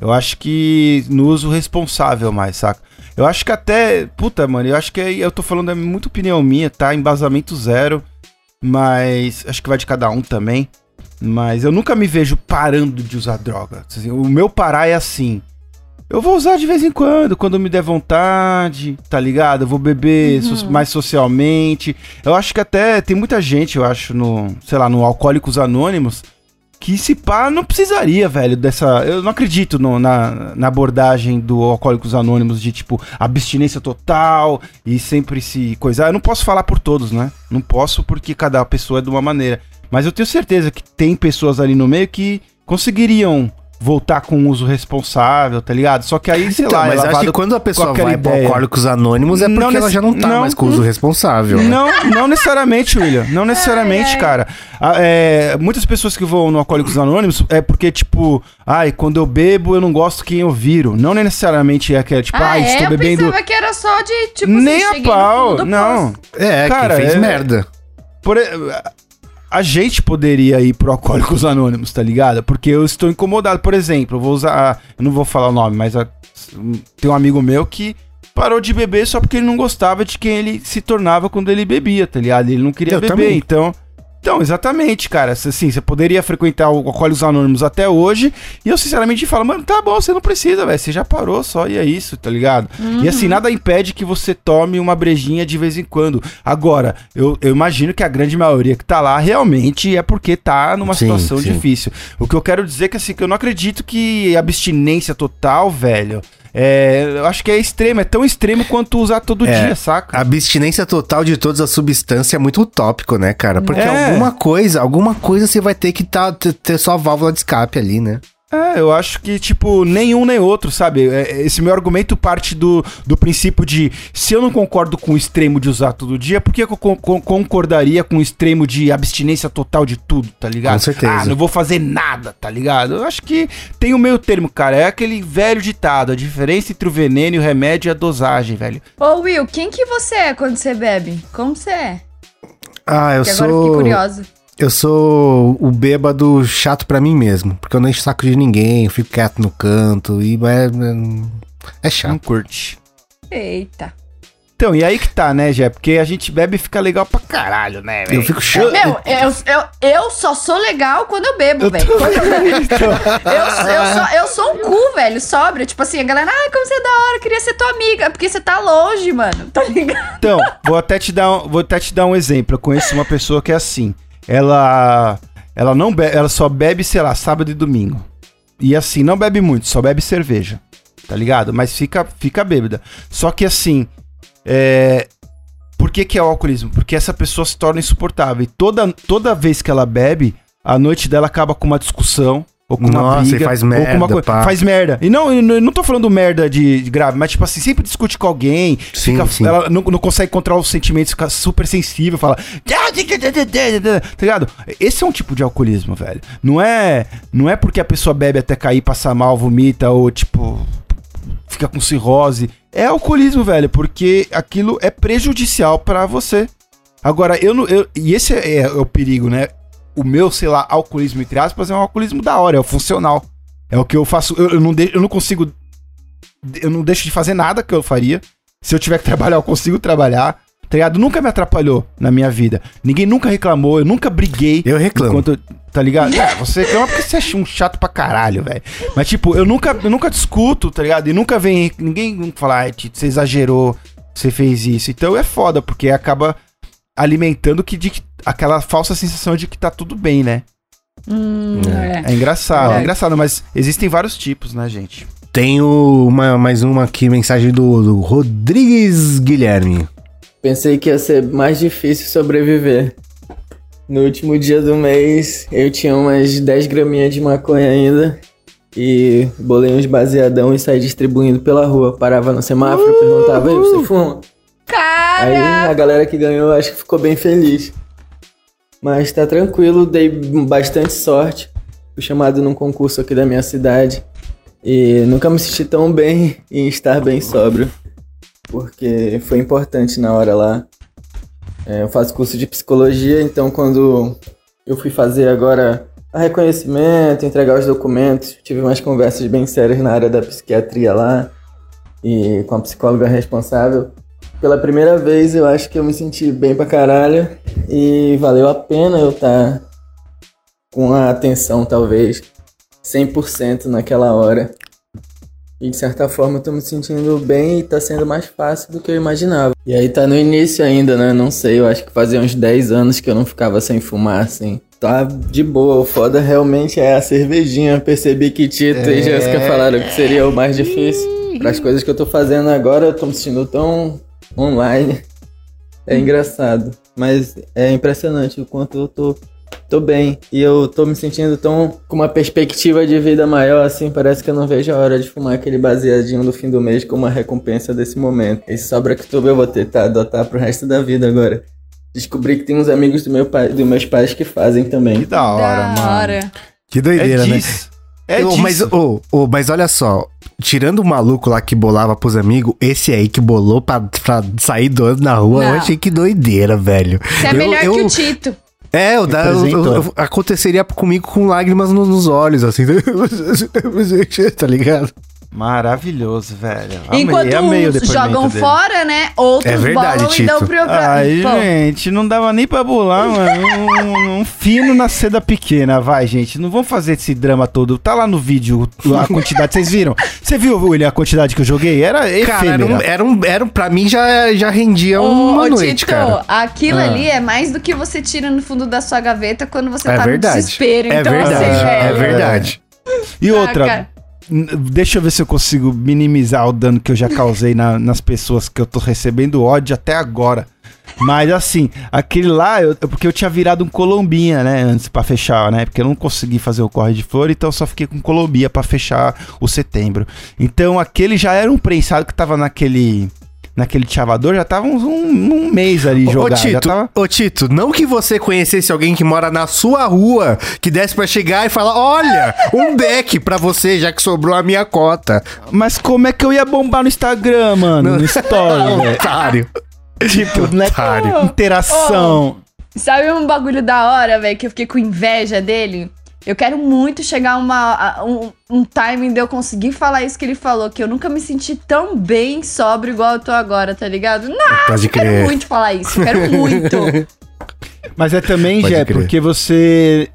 Eu acho que no uso responsável mais, saca? Eu acho que até. Puta, mano, eu acho que aí eu tô falando é muito opinião minha, tá? Embasamento zero. Mas. Acho que vai de cada um também. Mas eu nunca me vejo parando de usar droga. Assim, o meu parar é assim. Eu vou usar de vez em quando, quando me der vontade, tá ligado? Eu vou beber Uhum. so- mais socialmente. Eu acho que até tem muita gente, eu acho, no, sei lá, no Alcoólicos Anônimos, que se pá, não precisaria, velho, dessa. Eu não acredito no- na, na abordagem do Alcoólicos Anônimos de, tipo, abstinência total e sempre se coisar. Eu não posso falar por todos, né? Não posso porque cada pessoa é de uma maneira. Mas eu tenho certeza que tem pessoas ali no meio que conseguiriam voltar com uso responsável, tá ligado? Só que aí, sei Então, lá, é mas acho que quando a pessoa vai pro ideia. Alcoólicos Anônimos é porque ela nesse- já não tá mais com o uso responsável. né? Não, não necessariamente, William. Não necessariamente, cara. Ah, é, muitas pessoas que vão no Alcoólicos Anônimos é porque, tipo, ai, quando eu bebo, eu não gosto quem eu viro. Não necessariamente é que é tipo, Ah, ai, é? estou eu bebendo. pensava que era só de, tipo, Nem assim, a pau, não. É, quem fez merda. Por, a gente poderia ir pro Alcoólicos Anônimos, tá ligado? Porque eu estou incomodado. Por exemplo, eu vou usar. Eu não vou falar o nome, mas a- tem um amigo meu que parou de beber só porque ele não gostava de quem ele se tornava quando ele bebia, tá ligado? Ele não queria Eu beber, também. então. Então, exatamente, cara. Assim, você poderia frequentar o Alcoólicos Anônimos até hoje. E eu, sinceramente, falo, mano, tá bom, você não precisa, velho. Você já parou só e é isso, tá ligado? Uhum. E assim, nada impede que você tome uma brejinha de vez em quando. Agora, eu, eu imagino que a grande maioria que tá lá realmente é porque tá numa Sim, situação sim. difícil. O que eu quero dizer é que, assim, que eu não acredito que abstinência total, velho. É, eu acho que é extremo, é tão extremo quanto usar todo É, dia, saca? Abstinência total de todas as substâncias é muito utópico, né, cara? Porque É. alguma coisa, alguma coisa você vai ter que tá, ter- ter sua válvula de escape ali, né? É, eu acho que, tipo, nenhum nem outro, sabe? É, Esse meu argumento parte do, do princípio de se eu não concordo com o extremo de usar todo dia, por que eu con- con- concordaria com o extremo de abstinência total de tudo, tá ligado? Com certeza. Ah, não vou fazer nada, tá ligado? Eu acho que tem o meio termo, cara. É aquele velho ditado: a diferença entre o veneno e o remédio é a dosagem, velho. Ô, Will, quem que você é quando você bebe? Como você é? Ah, eu que sou. agora eu fiquei curiosa. Eu sou o bêbado chato pra mim mesmo. Porque eu não encho saco de ninguém, eu fico quieto no canto e é, é chato. Não curte. Eita. Então, e aí que tá, né, Jé? Porque a gente bebe e fica legal pra caralho, né, velho? Eu fico chato. Meu, eu, eu, eu só sou legal quando eu bebo, velho. Eu bebo. Eu, eu, sou, eu sou um cu, velho, sóbrio. Tipo assim, a galera, ai, como você é da hora, queria ser tua amiga. Porque você tá longe, mano. Tá ligado? Então, vou até te dar, um- vou até te dar um exemplo. Eu conheço uma pessoa que é assim. Ela ela não bebe, ela só bebe, sei lá, sábado e domingo. E assim, não bebe muito, só bebe cerveja. Tá ligado? Mas fica fica bêbada. Só que assim, é por que, que é o alcoolismo? Porque essa pessoa se torna insuportável. E toda, toda vez que ela bebe, a noite dela acaba com uma discussão. Ou com uma Nossa, e briga. faz ou com uma merda, coisa- pá. Faz merda. E não, eu não tô falando merda de, de grave, mas tipo assim, sempre discute com alguém. Sim, fica- sim. Ela não, não consegue controlar os sentimentos, fica super sensível, fala. Tá ligado? Esse é um tipo de alcoolismo, velho. Não é, não é porque a pessoa bebe até cair, passar mal, vomita ou tipo fica com cirrose. É alcoolismo, velho, porque aquilo é prejudicial pra você. Agora, eu não. Eu, e esse é, é o perigo, né? O meu, sei lá, alcoolismo, entre aspas, é um alcoolismo da hora, é o funcional. É o que eu faço. Eu, eu não, de, eu não consigo. Eu não deixo de fazer nada que eu faria. Se eu tiver que trabalhar, eu consigo trabalhar. Tá ligado? Nunca me atrapalhou na minha vida. Ninguém nunca reclamou, eu nunca briguei. Eu reclamo. enquanto tá ligado? É, você reclama porque você é um chato pra caralho, velho. Mas, tipo, eu nunca, eu nunca discuto, tá ligado? E nunca vem. Ninguém fala, Tito, você exagerou, você fez isso. Então é foda, porque acaba alimentando que, de, que- aquela falsa sensação de que tá tudo bem, né? Hum, É, engraçado, é. É. engraçado, mas existem vários tipos, né, gente? Tenho uma, mais uma aqui, mensagem do, do Rodrigues Guilherme. Pensei que ia ser mais difícil sobreviver. No último dia do mês, eu tinha umas 10 graminhas de maconha ainda. E bolei uns baseadão e saí distribuindo pela rua. Parava no semáforo, perguntava, Ei, você fuma? Aí a galera que ganhou acho que ficou bem feliz. Mas tá tranquilo, dei bastante sorte. Fui chamado num concurso aqui da minha cidade. E nunca me senti tão bem em estar bem sóbrio. Porque foi importante na hora lá. É, eu faço curso de psicologia, então quando eu fui fazer agora a reconhecimento, entregar os documentos, tive umas conversas bem sérias na área da psiquiatria lá e com a psicóloga responsável. Pela primeira vez eu acho que eu me senti bem pra caralho e valeu a pena eu estar com a atenção talvez 100% naquela hora. E de certa forma eu tô me sentindo bem e tá sendo mais fácil do que eu imaginava. E aí tá no início ainda, né? Não sei, eu acho que fazia uns 10 anos que eu não ficava sem fumar, assim. Tá de boa, o foda realmente é a cervejinha. Percebi que Tito e É. É. Jéssica falaram que seria o mais difícil. Para as coisas que eu tô fazendo agora, eu tô me sentindo tão online. É engraçado, mas é impressionante o quanto eu tô tô bem e eu tô me sentindo tão com uma perspectiva de vida maior assim, parece que eu não vejo a hora de fumar aquele baseadinho do fim do mês como uma recompensa desse momento. Esse sobra que eu vou tentar adotar pro resto da vida agora. Descobri que tem uns amigos do meu pai, dos meus pais que fazem também. Que da hora, hora. Que doideira, É né? É mas, disso. ô, ô, mas olha só, tirando o maluco lá que bolava pros amigos, esse aí que bolou pra, pra sair do ano na rua, eu Não. achei que doideira, velho. Você é Eu- melhor eu- que o Tito. É, o da, eu- eu- Representou. eu- aconteceria comigo com lágrimas no- nos olhos, assim. tá ligado? Maravilhoso, velho. Amei, Enquanto amei uns jogam dele. fora, né? Outros É verdade, bolam e dão Tito. pro... pra- Ai, Pô, gente, não dava nem pra bolar, mano. Um, um fino na seda pequena, vai, gente. Não vamos fazer esse drama todo. Tá lá no vídeo a quantidade, vocês viram? Você viu, William, a quantidade que eu joguei? Era Cara, efêmera. era um, era um, era um- pra mim já, já rendia uma Ô, noite, Tito, cara. aquilo Ah. ali é mais do que você tira no fundo da sua gaveta quando você É tá verdade. no desespero. É Então, verdade, assim, é velho. verdade. E outra, cara. n- deixa eu ver se eu consigo minimizar o dano que eu já causei na- nas pessoas que eu tô recebendo ódio até agora. Mas assim, aquele lá, eu, porque eu tinha virado um colombinha, né, antes pra fechar, né? Porque eu não consegui fazer o corre de flor, então eu só fiquei com colombia pra fechar o setembro. Então aquele já era um prensado que tava naquele naquele chavador, já tava uns- um, um mês ali Ô, jogado. já Tito, tava... ô Tito, não que você conhecesse alguém que mora na sua rua, que desse pra chegar e falar, olha, um deck pra você, já que sobrou a minha cota. Mas como é que eu ia bombar no Instagram, mano? No story, velho? Otário. Tipo, né? Otário. Interação. Sabe um bagulho da hora, velho, que eu fiquei com inveja dele? Eu quero muito chegar a uma, a um, um timing de eu conseguir falar isso que ele falou, que eu nunca me senti tão bem sóbrio igual eu tô agora, tá ligado? Não, Pode eu quero crer. muito falar isso, eu quero muito. Mas é também, Pode Jé, crer. porque você.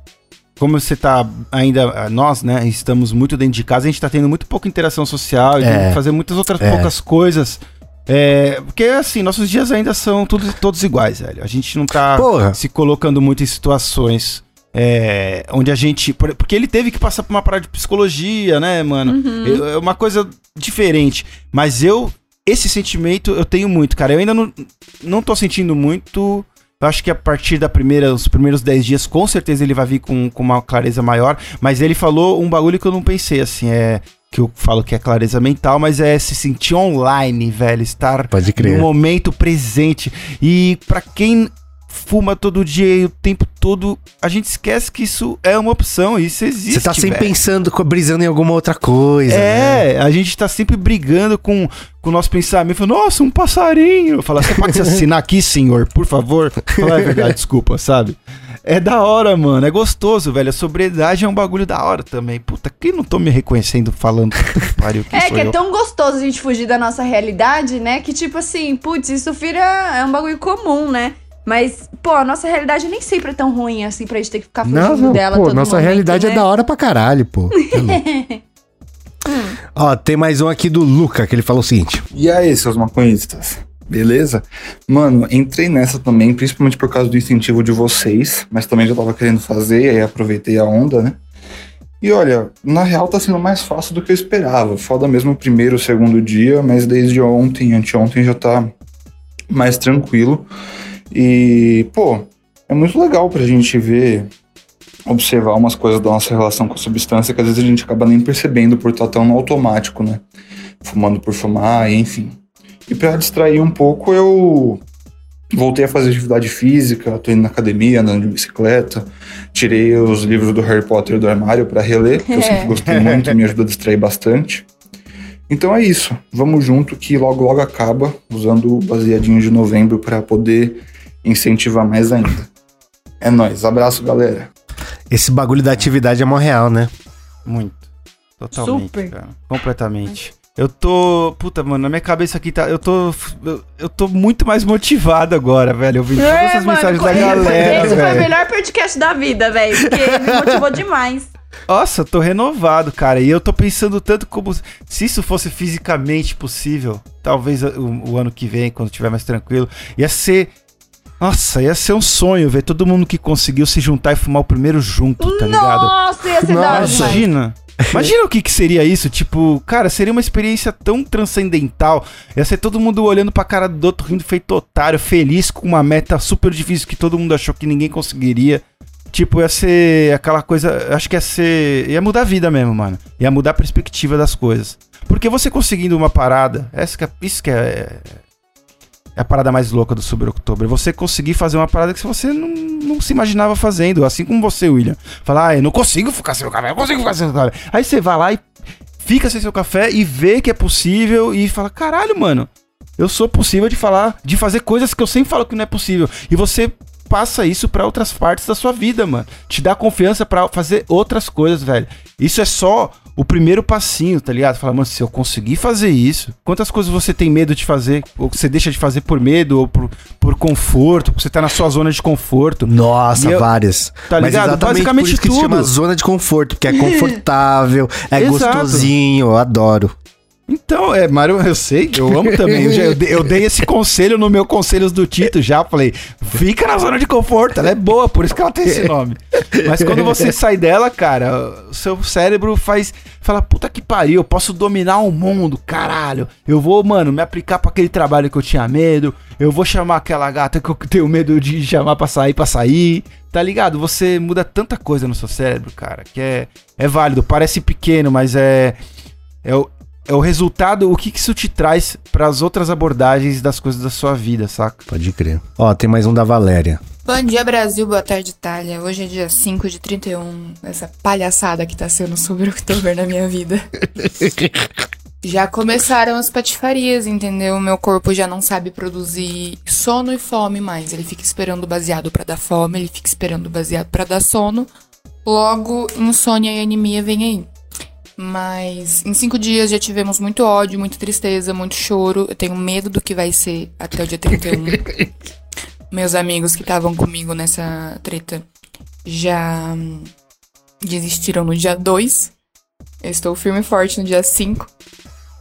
Como você tá ainda. Nós, né? Estamos muito dentro de casa, a gente tá tendo muito pouca interação social e É. tem que fazer muitas outras É. poucas coisas. É, porque assim, nossos dias ainda são tudo, todos iguais, velho. A gente não tá Porra. se colocando muito em situações é, onde a gente. por- Porque ele teve que passar por uma parada de psicologia, né, mano? Uhum. É uma coisa diferente. Mas eu. Esse sentimento eu tenho muito, cara. Eu ainda não, não tô sentindo muito. Eu acho que a partir da primeira, os primeiros 10 dias, com certeza ele vai vir com, com uma clareza maior. Mas ele falou um bagulho que eu não pensei, assim, é. Que eu falo que é clareza mental, mas é se sentir online, velho. Estar Pode crer. no momento presente. E pra quem fuma todo dia e o tempo todo, a gente esquece que isso é uma opção. Isso existe. Você tá sempre velho. pensando, brisando em alguma outra coisa. né? É, a gente tá sempre brigando com, com o nosso pensamento. Falando, Nossa, um passarinho. Eu falo, você pode se assinar aqui, senhor, por favor? Fala, é verdade, desculpa, sabe? É da hora, mano. É gostoso, velho. A sobriedade é um bagulho da hora também. Puta, quem não tô me reconhecendo falando? Pariu, É que é eu? tão gostoso a gente fugir da nossa realidade, né? Que tipo assim, putz, isso vira é um bagulho comum, né? Mas, pô, a nossa realidade nem sempre é tão ruim assim pra gente ter que ficar fugindo Não, não, dela pô, todo nossa momento, realidade né? é da hora pra caralho, pô. Ó, tem mais um aqui do Luca, que ele falou o seguinte. E aí, seus maconhistas? Beleza? Mano, entrei nessa também, principalmente por causa do incentivo de vocês, mas também já tava querendo fazer, aí aproveitei a onda, né? E olha, na real tá sendo mais fácil do que eu esperava. Foda mesmo o primeiro, o segundo dia, mas desde ontem, anteontem já tá mais tranquilo. E, pô, é muito legal pra gente ver, observar umas coisas da nossa relação com a substância que às vezes a gente acaba nem percebendo por estar tão automático, né? Fumando por fumar, enfim. E pra distrair um pouco, eu voltei a fazer atividade física, tô indo na academia, andando de bicicleta, tirei os livros do Harry Potter do armário pra reler, que eu sempre gostei muito e me ajuda a distrair bastante. Então é isso, vamos junto que logo logo acaba, usando o baseadinho de novembro pra poder incentivar mais ainda. É nóis, abraço galera. Esse bagulho da atividade é mó real, né? Muito. Totalmente, Super. cara. Completamente. Eu tô. Puta, mano, na minha cabeça aqui tá. Eu tô. Eu, eu tô muito mais motivado agora, velho. Eu vi todas É, essas mano, mensagens da esse galera, foi o velho. melhor podcast da vida, velho. Porque me motivou demais. Nossa, eu tô renovado, cara. E eu tô pensando tanto como. Se isso fosse fisicamente possível, talvez o, o ano que vem, quando tiver mais tranquilo, ia ser. Nossa, ia ser um sonho ver todo mundo que conseguiu se juntar e fumar o primeiro junto, tá ligado? Nossa, ia ser da hora demais. Imagina. Imagina o que, que seria isso, tipo, cara, seria uma experiência tão transcendental. Ia ser todo mundo olhando pra cara do outro, rindo feito otário, feliz com uma meta super difícil que todo mundo achou que ninguém conseguiria. Tipo, ia ser aquela coisa. Acho que ia ser. ia mudar a vida mesmo, mano. Ia mudar a perspectiva das coisas. Porque você conseguindo uma parada. Essa que é, isso que é. É a parada mais louca do Super October. Você conseguir fazer uma parada que você não, não se imaginava fazendo. Assim como você, William. Falar, ah, eu não consigo ficar sem o café, eu consigo ficar sem o café. Aí você vai lá e fica sem seu café e vê que é possível e fala, caralho, mano. Eu sou possível de falar, de fazer coisas que eu sempre falo que não é possível. E você passa isso pra outras partes da sua vida, mano. Te dá confiança pra fazer outras coisas, velho. Isso é só o primeiro passinho, tá ligado? Fala, mano, se eu conseguir fazer isso, quantas coisas você tem medo de fazer, ou que você deixa de fazer por medo, ou por, por conforto, porque você tá na sua zona de conforto. Nossa, eu- várias. Tá Mas ligado? Basicamente por isso que se tudo. chama zona de conforto, porque é confortável, é Exato. gostosinho, eu adoro. Então, é, Mário, eu sei, eu amo também. Eu, eu dei, eu dei esse conselho no meu Conselhos do Tito já. Falei, fica na zona de conforto, ela é boa, por isso que ela tem esse nome. Mas quando você sai dela, cara, o seu cérebro faz. Fala, puta que pariu, eu posso dominar o mundo, caralho. Eu vou, mano, me aplicar pra aquele trabalho que eu tinha medo. Eu vou chamar aquela gata que eu tenho medo de chamar pra sair, pra sair. Tá ligado? Você muda tanta coisa no seu cérebro, cara, que é, é válido. Parece pequeno, mas é. É é o resultado, o que, que isso te traz para as outras abordagens das coisas da sua vida, saca? Pode crer. Ó, tem mais um da Valéria. Bom dia, Brasil. Boa tarde, Itália. Hoje é dia 5 de 31. Essa palhaçada que tá sendo sobre outubro na minha vida. Já começaram as patifarias, entendeu? Meu corpo já não sabe produzir sono e fome mais. Ele fica esperando o baseado pra dar fome, ele fica esperando o baseado pra dar sono. Logo, insônia e anemia vem aí. Mas em cinco dias já tivemos muito ódio, muita tristeza, muito choro. Eu tenho medo do que vai ser até o dia 31. Meus amigos que estavam comigo nessa treta já hum, desistiram no dia 2. Eu estou firme e forte no dia 5.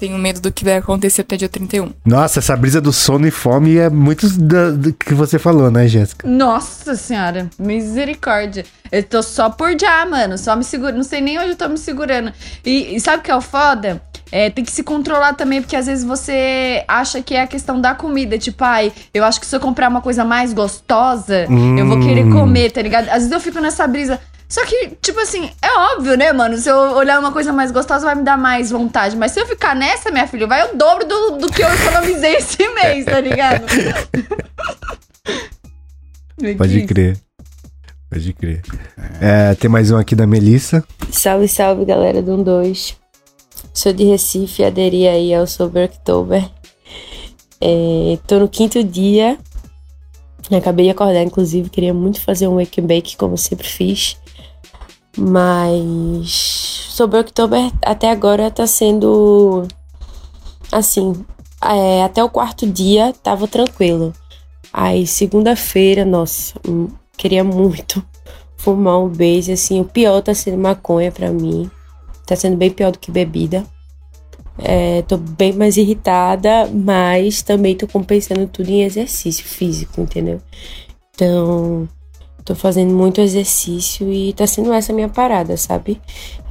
Tenho medo do que vai acontecer até dia 31. Nossa, essa brisa do sono e fome é muito da- do que você falou, né, Jéssica? Nossa senhora, misericórdia. Eu tô só por já, mano. Só me seguro. Não sei nem onde eu tô me segurando. E, e sabe o que é o foda? É, tem que se controlar também, porque às vezes você acha que é a questão da comida. Tipo, ai, eu acho que se eu comprar uma coisa mais gostosa, eu vou querer Hum. comer, tá ligado? Às vezes eu fico nessa brisa. Só que, tipo assim, é óbvio, né, mano? Se eu olhar uma coisa mais gostosa, vai me dar mais vontade. Mas se eu ficar nessa, minha filha, vai o dobro do, do que eu economizei esse mês, tá ligado? Pode crer. Pode crer. É, tem mais um aqui da Melissa. Salve, salve, galera do 2. Sou de Recife, aderi aí ao Sober October. É, tô no quinto dia. Acabei de acordar, inclusive, queria muito fazer um wake and bake, como sempre fiz. Mas Sober October até agora tá sendo assim. é, até o quarto dia tava tranquilo. Aí segunda-feira, nossa, hum, queria muito fumar um beijo, assim, o pior tá sendo maconha pra mim. Tá sendo bem pior do que bebida. É, tô bem mais irritada, mas também tô compensando tudo em exercício físico, entendeu? Então, tô fazendo muito exercício e tá sendo essa a minha parada, sabe?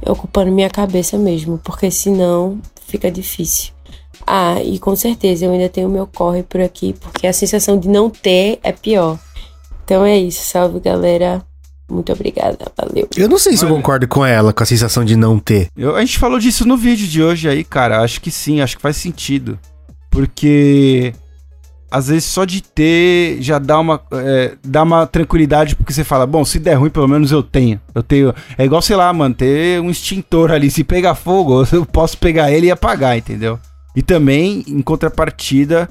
Ocupando minha cabeça mesmo, porque senão fica difícil. Ah, e com certeza eu ainda tenho meu corre por aqui, porque a sensação de não ter é pior. Então é isso, salve galera. Muito obrigada, valeu. Eu não sei se eu concordo com ela, com a sensação de não ter. Eu- a gente falou disso no vídeo de hoje aí, cara. Acho que sim, acho que faz sentido. Porque às vezes só de ter já dá uma, é, dá uma tranquilidade, porque você fala, bom, se der ruim, pelo menos eu tenho. Eu tenho. É igual, sei lá, mano, ter um extintor ali. Se pegar fogo, eu posso pegar ele e apagar, entendeu? E também, em contrapartida,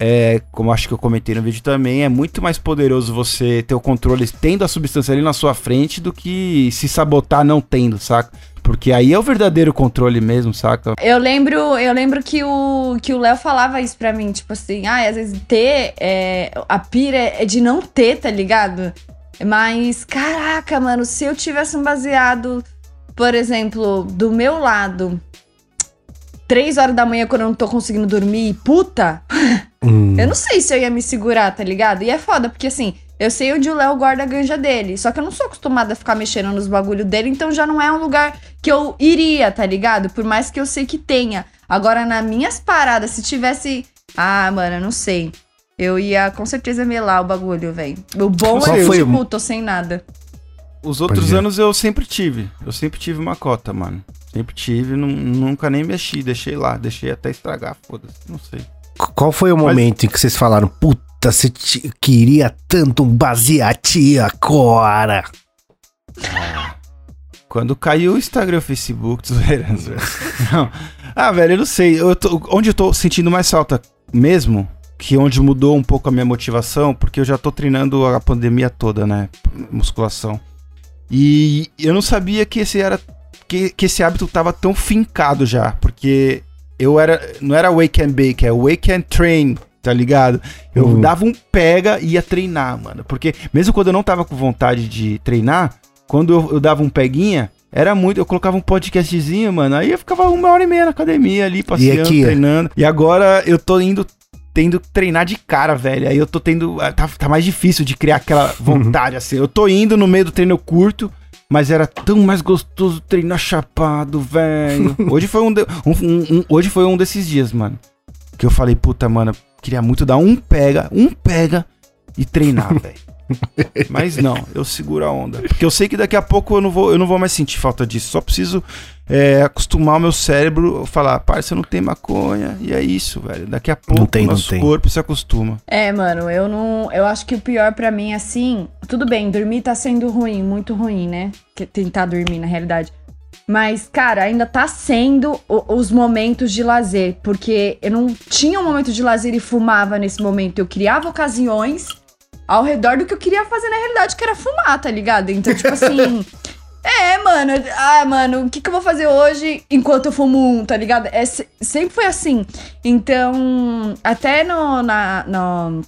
é, como acho que eu comentei no vídeo também, é muito mais poderoso você ter o controle tendo a substância ali na sua frente do que se sabotar não tendo, saca? Porque aí é o verdadeiro controle mesmo, saca? Eu lembro, eu lembro que o que o Léo falava isso pra mim, tipo assim, ah, às vezes ter é, a pira é de não ter, tá ligado? Mas caraca, mano, se eu tivesse um baseado, por exemplo, do meu lado, três horas da manhã quando eu não tô conseguindo dormir, puta, eu não sei se eu ia me segurar, tá ligado? E é foda, porque assim, eu sei onde o Léo guarda a ganja dele. Só que eu não sou acostumada a ficar mexendo nos bagulho dele, então já não é um lugar que eu iria, tá ligado? Por mais que eu sei que tenha. Agora, nas minhas paradas, se tivesse. Ah, mano, eu não sei. Eu ia com certeza melar o bagulho, velho. O bom Qual é foi tipo, tô sem nada. Os outros ir. anos eu sempre tive. Eu sempre tive uma cota, mano. Sempre tive, nu- nunca nem mexi, deixei lá, deixei até estragar, foda-se, não sei. Qual foi o momento em que vocês falaram, puta, você te- queria tanto um baseati agora? Quando caiu o Instagram e o Facebook. Não. Ah, velho, eu não sei. Eu tô- onde eu tô sentindo mais falta mesmo, que onde mudou um pouco a minha motivação, porque eu já tô treinando a pandemia toda, né? Musculação. E eu não sabia que esse era. que, que esse hábito tava tão fincado já, porque eu era. Não era wake and bake, é wake and train, tá ligado? Eu Uhum. dava um pega e ia treinar, mano. Porque mesmo quando eu não tava com vontade de treinar, quando eu, eu dava um peguinha, era muito. Eu colocava um podcastzinho, mano. Aí eu ficava uma hora e meia na academia ali, passeando, é? treinando. E agora eu tô indo. Tendo que treinar de cara, velho. Aí eu tô tendo. ah, Tá, tá mais difícil de criar aquela vontade, assim. Eu tô indo no meio do treino curto, mas era tão mais gostoso treinar chapado, velho. Hoje foi um, de- um- um- um- hoje foi um desses dias, mano. Que eu falei, puta, mano, queria muito dar um pega, um pega e treinar, velho. Mas não, eu seguro a onda. Porque eu sei que daqui a pouco eu não vou, eu não vou mais sentir falta disso. Só preciso é, acostumar o meu cérebro a falar, parça, não tem maconha. E é isso, velho. Daqui a pouco tem, o não nosso tem. corpo se acostuma. É, mano, eu não. Eu acho que o pior pra mim, assim. Tudo bem, dormir tá sendo ruim, muito ruim, né? Tentar dormir, na realidade. Mas, cara, ainda tá sendo o- os momentos de lazer. Porque eu não tinha um momento de lazer e fumava nesse momento. Eu criava ocasiões ao redor do que eu queria fazer na realidade, que era fumar, tá ligado? Então, tipo assim. É, mano. Ah, mano, o que, que eu vou fazer hoje enquanto eu fumo um, tá ligado? É, se- sempre foi assim. Então, até no, na, no,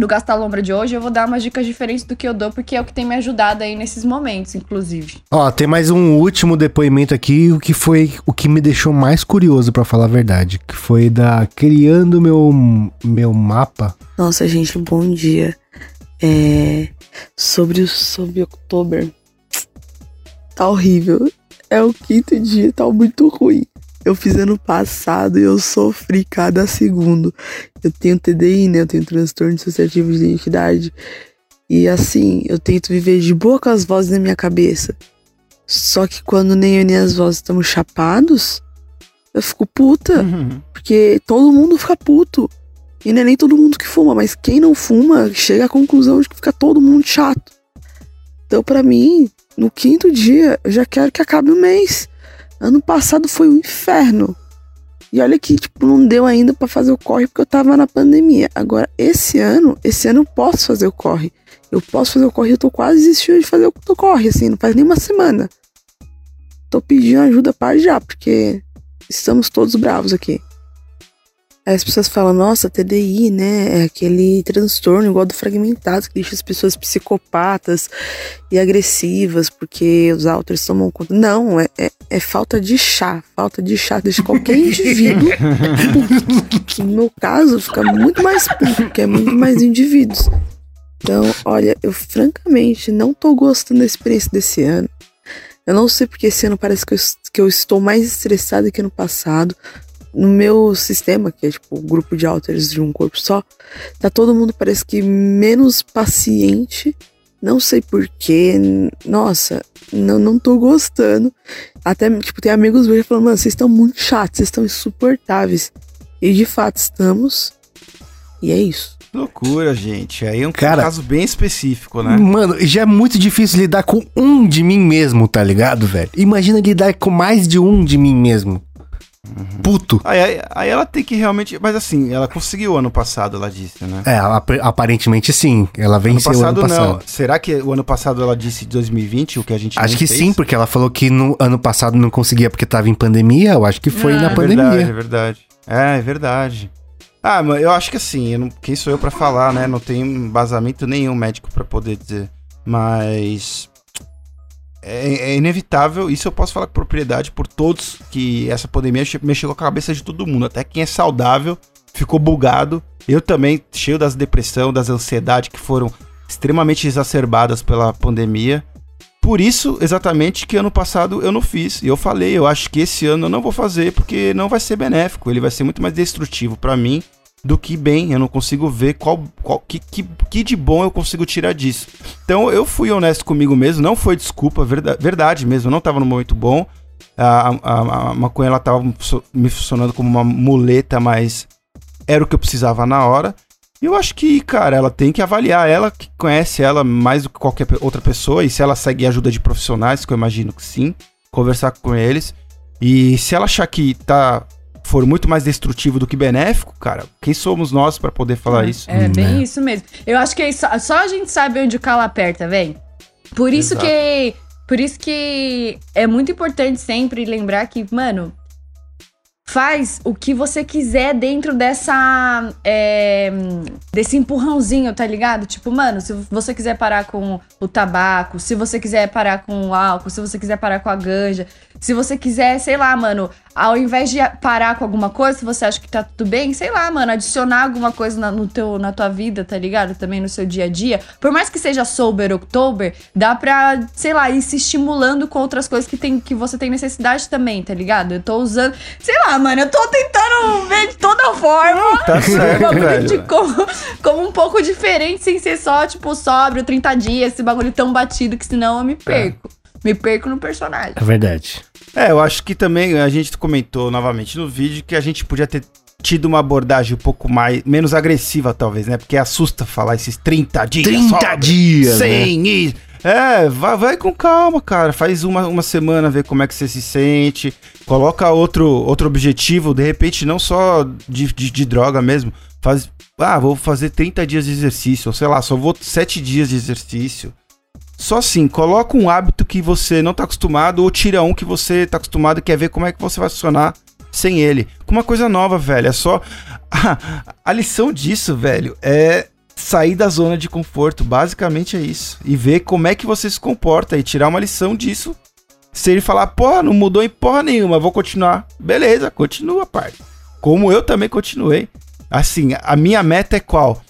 no Gastar Lombra de hoje, eu vou dar umas dicas diferentes do que eu dou, porque é o que tem me ajudado aí nesses momentos, inclusive. Ó, tem mais um último depoimento aqui, o que foi o que me deixou mais curioso, pra falar a verdade, que foi da Criando Meu, meu Mapa. Nossa, gente, bom dia. É, sobre o sobre outubro. Tá horrível. É o quinto dia, tá muito ruim. Eu fiz ano passado e eu sofri cada segundo. Eu tenho TDI, né? Eu tenho transtorno dissociativo de identidade. E assim, eu tento viver de boa com as vozes na minha cabeça. Só que quando nem eu nem as vozes estamos chapados, eu fico puta. Porque todo mundo fica puto. E não é nem todo mundo que fuma, mas quem não fuma chega à conclusão de que fica todo mundo chato. Então, pra mim, no quinto dia, eu já quero que acabe o mês. Ano passado foi um inferno. E olha que, tipo, não deu ainda pra fazer o corre porque eu tava na pandemia. Agora, esse ano, esse ano eu posso fazer o corre. Eu posso fazer o corre, eu tô quase desistindo de fazer o corre, assim, não faz nem uma semana. Tô pedindo ajuda para já, porque estamos todos bravos aqui. Aí as pessoas falam, nossa, TDI, né? É aquele transtorno igual do fragmentado que deixa as pessoas psicopatas e agressivas porque os autores tomam conta. Não, é, é, é falta de chá. Falta de chá deixa qualquer indivíduo puto. No meu caso, fica muito mais puto, porque é muito mais indivíduos. Então, olha, eu francamente não tô gostando da experiência desse ano. Eu não sei porque esse ano parece que eu, que eu estou mais estressada que ano passado no meu sistema, que é tipo o grupo de alters de um corpo só, tá todo mundo parece que menos paciente. Não sei porquê. Nossa, não, não tô gostando. Até, tipo, tem amigos meus falando, mano, vocês estão muito chatos, vocês estão insuportáveis. E de fato estamos. E é isso. Loucura, gente. Aí é um Cara- caso bem específico, né? Mano, já é muito difícil lidar com um de mim mesmo, tá ligado, velho? Imagina lidar com mais de um de mim mesmo. Puto. Aí, aí, aí ela tem que realmente. Mas assim, ela conseguiu ano passado, ela disse, né? É, ap- aparentemente sim. Ela ano venceu passado, ano passado. não. Será que o ano passado ela disse 2020, o que a gente Acho que fez? sim, porque ela falou que no ano passado não conseguia porque tava em pandemia. Eu acho que foi Ah, na é pandemia. Verdade, é verdade. É, é verdade. Ah, mas eu acho que assim, não- quem sou eu pra falar, né? Não tem embasamento nenhum médico pra poder dizer. Mas é, é inevitável, isso eu posso falar com propriedade por todos que essa pandemia mexeu com a cabeça de todo mundo. Até quem é saudável ficou bugado. Eu também, cheio das depressão, das ansiedades que foram extremamente exacerbadas pela pandemia. Por isso, exatamente, que ano passado eu não fiz. E eu falei, eu acho que esse ano eu não vou fazer porque não vai ser benéfico. Ele vai ser muito mais destrutivo pra mim do que bem. Eu não consigo ver qual, qual que, que, que de bom eu consigo tirar disso. Então eu fui honesto comigo mesmo, não foi desculpa, verda- verdade mesmo. Eu não tava no momento bom. A, a, a maconha ela tava me funcionando como uma muleta, mas era o que eu precisava na hora. E eu acho que, cara, ela tem que avaliar. Ela que conhece ela mais do que qualquer outra pessoa. E se ela segue ajuda de profissionais, que eu imagino que sim, conversar com eles. E se ela achar que tá for muito mais destrutivo do que benéfico, cara, quem somos nós pra poder falar isso? É bem isso mesmo. Eu acho que é só, só a gente sabe onde o calo aperta, velho. Por isso Exato. que Por isso que é muito importante sempre lembrar que, mano, faz o que você quiser dentro dessa. é, desse empurrãozinho, tá ligado? Tipo, mano, se você quiser parar com o tabaco, se você quiser parar com o álcool, se você quiser parar com a ganja, se você quiser, sei lá, mano, ao invés de parar com alguma coisa, se você acha que tá tudo bem, sei lá, mano, adicionar alguma coisa na, no teu, na tua vida, tá ligado? Também no seu dia a dia. Por mais que seja sober October, dá pra, sei lá, ir se estimulando com outras coisas que, tem, que você tem necessidade também, tá ligado? Eu tô usando, sei lá, mano, eu tô tentando ver de toda forma. Tá certo, velho. de como, como um pouco diferente, sem ser só, tipo, sóbrio, 30 dias, esse bagulho tão batido que senão eu me perco. Me perco no personagem. É verdade. É, eu acho que também a gente comentou novamente no vídeo que a gente podia ter tido uma abordagem um pouco mais menos agressiva, talvez, né? Porque assusta falar esses 30 dias. 30 sóbrio, dias, Sem né? isso. É, vai, vai com calma, cara. Faz uma, uma semana, ver como é que você se sente. Coloca outro, outro objetivo, de repente, não só de, de, de droga mesmo. Faz. Ah, vou fazer 30 dias de exercício. Ou sei lá, só vou 7 dias de exercício. Só assim, coloca um hábito que você não tá acostumado ou tira um que você tá acostumado e quer ver como é que você vai funcionar sem ele. Com uma coisa nova, velho. É só. A, lição disso, velho, é sair da zona de conforto. Basicamente é isso. E ver como é que você se comporta e tirar uma lição disso. Se ele falar, porra, não mudou em porra nenhuma, vou continuar. Beleza, continua, parte. Como eu também continuei. Assim, a minha meta é qual?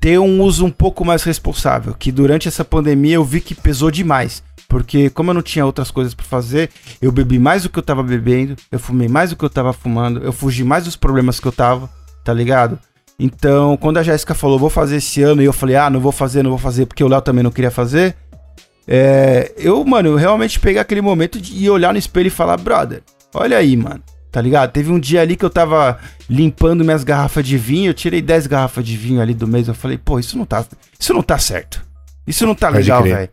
ter um uso um pouco mais responsável, que durante essa pandemia eu vi que pesou demais. Porque como eu não tinha outras coisas pra fazer, eu bebi mais do que eu tava bebendo, eu fumei mais do que eu tava fumando, eu fugi mais dos problemas que eu tava, tá ligado? Então, quando a Jéssica falou, vou fazer esse ano, e eu falei, ah, não vou fazer, não vou fazer, porque o Léo também não queria fazer, é, eu, mano, eu realmente peguei aquele momento de olhar no espelho e falar, brother, olha aí, mano, tá ligado? Teve um dia ali que eu tava limpando minhas garrafas de vinho, eu tirei 10 garrafas de vinho ali do mês, eu falei, pô, isso não tá, isso não tá certo. Isso não tá Pode legal, velho.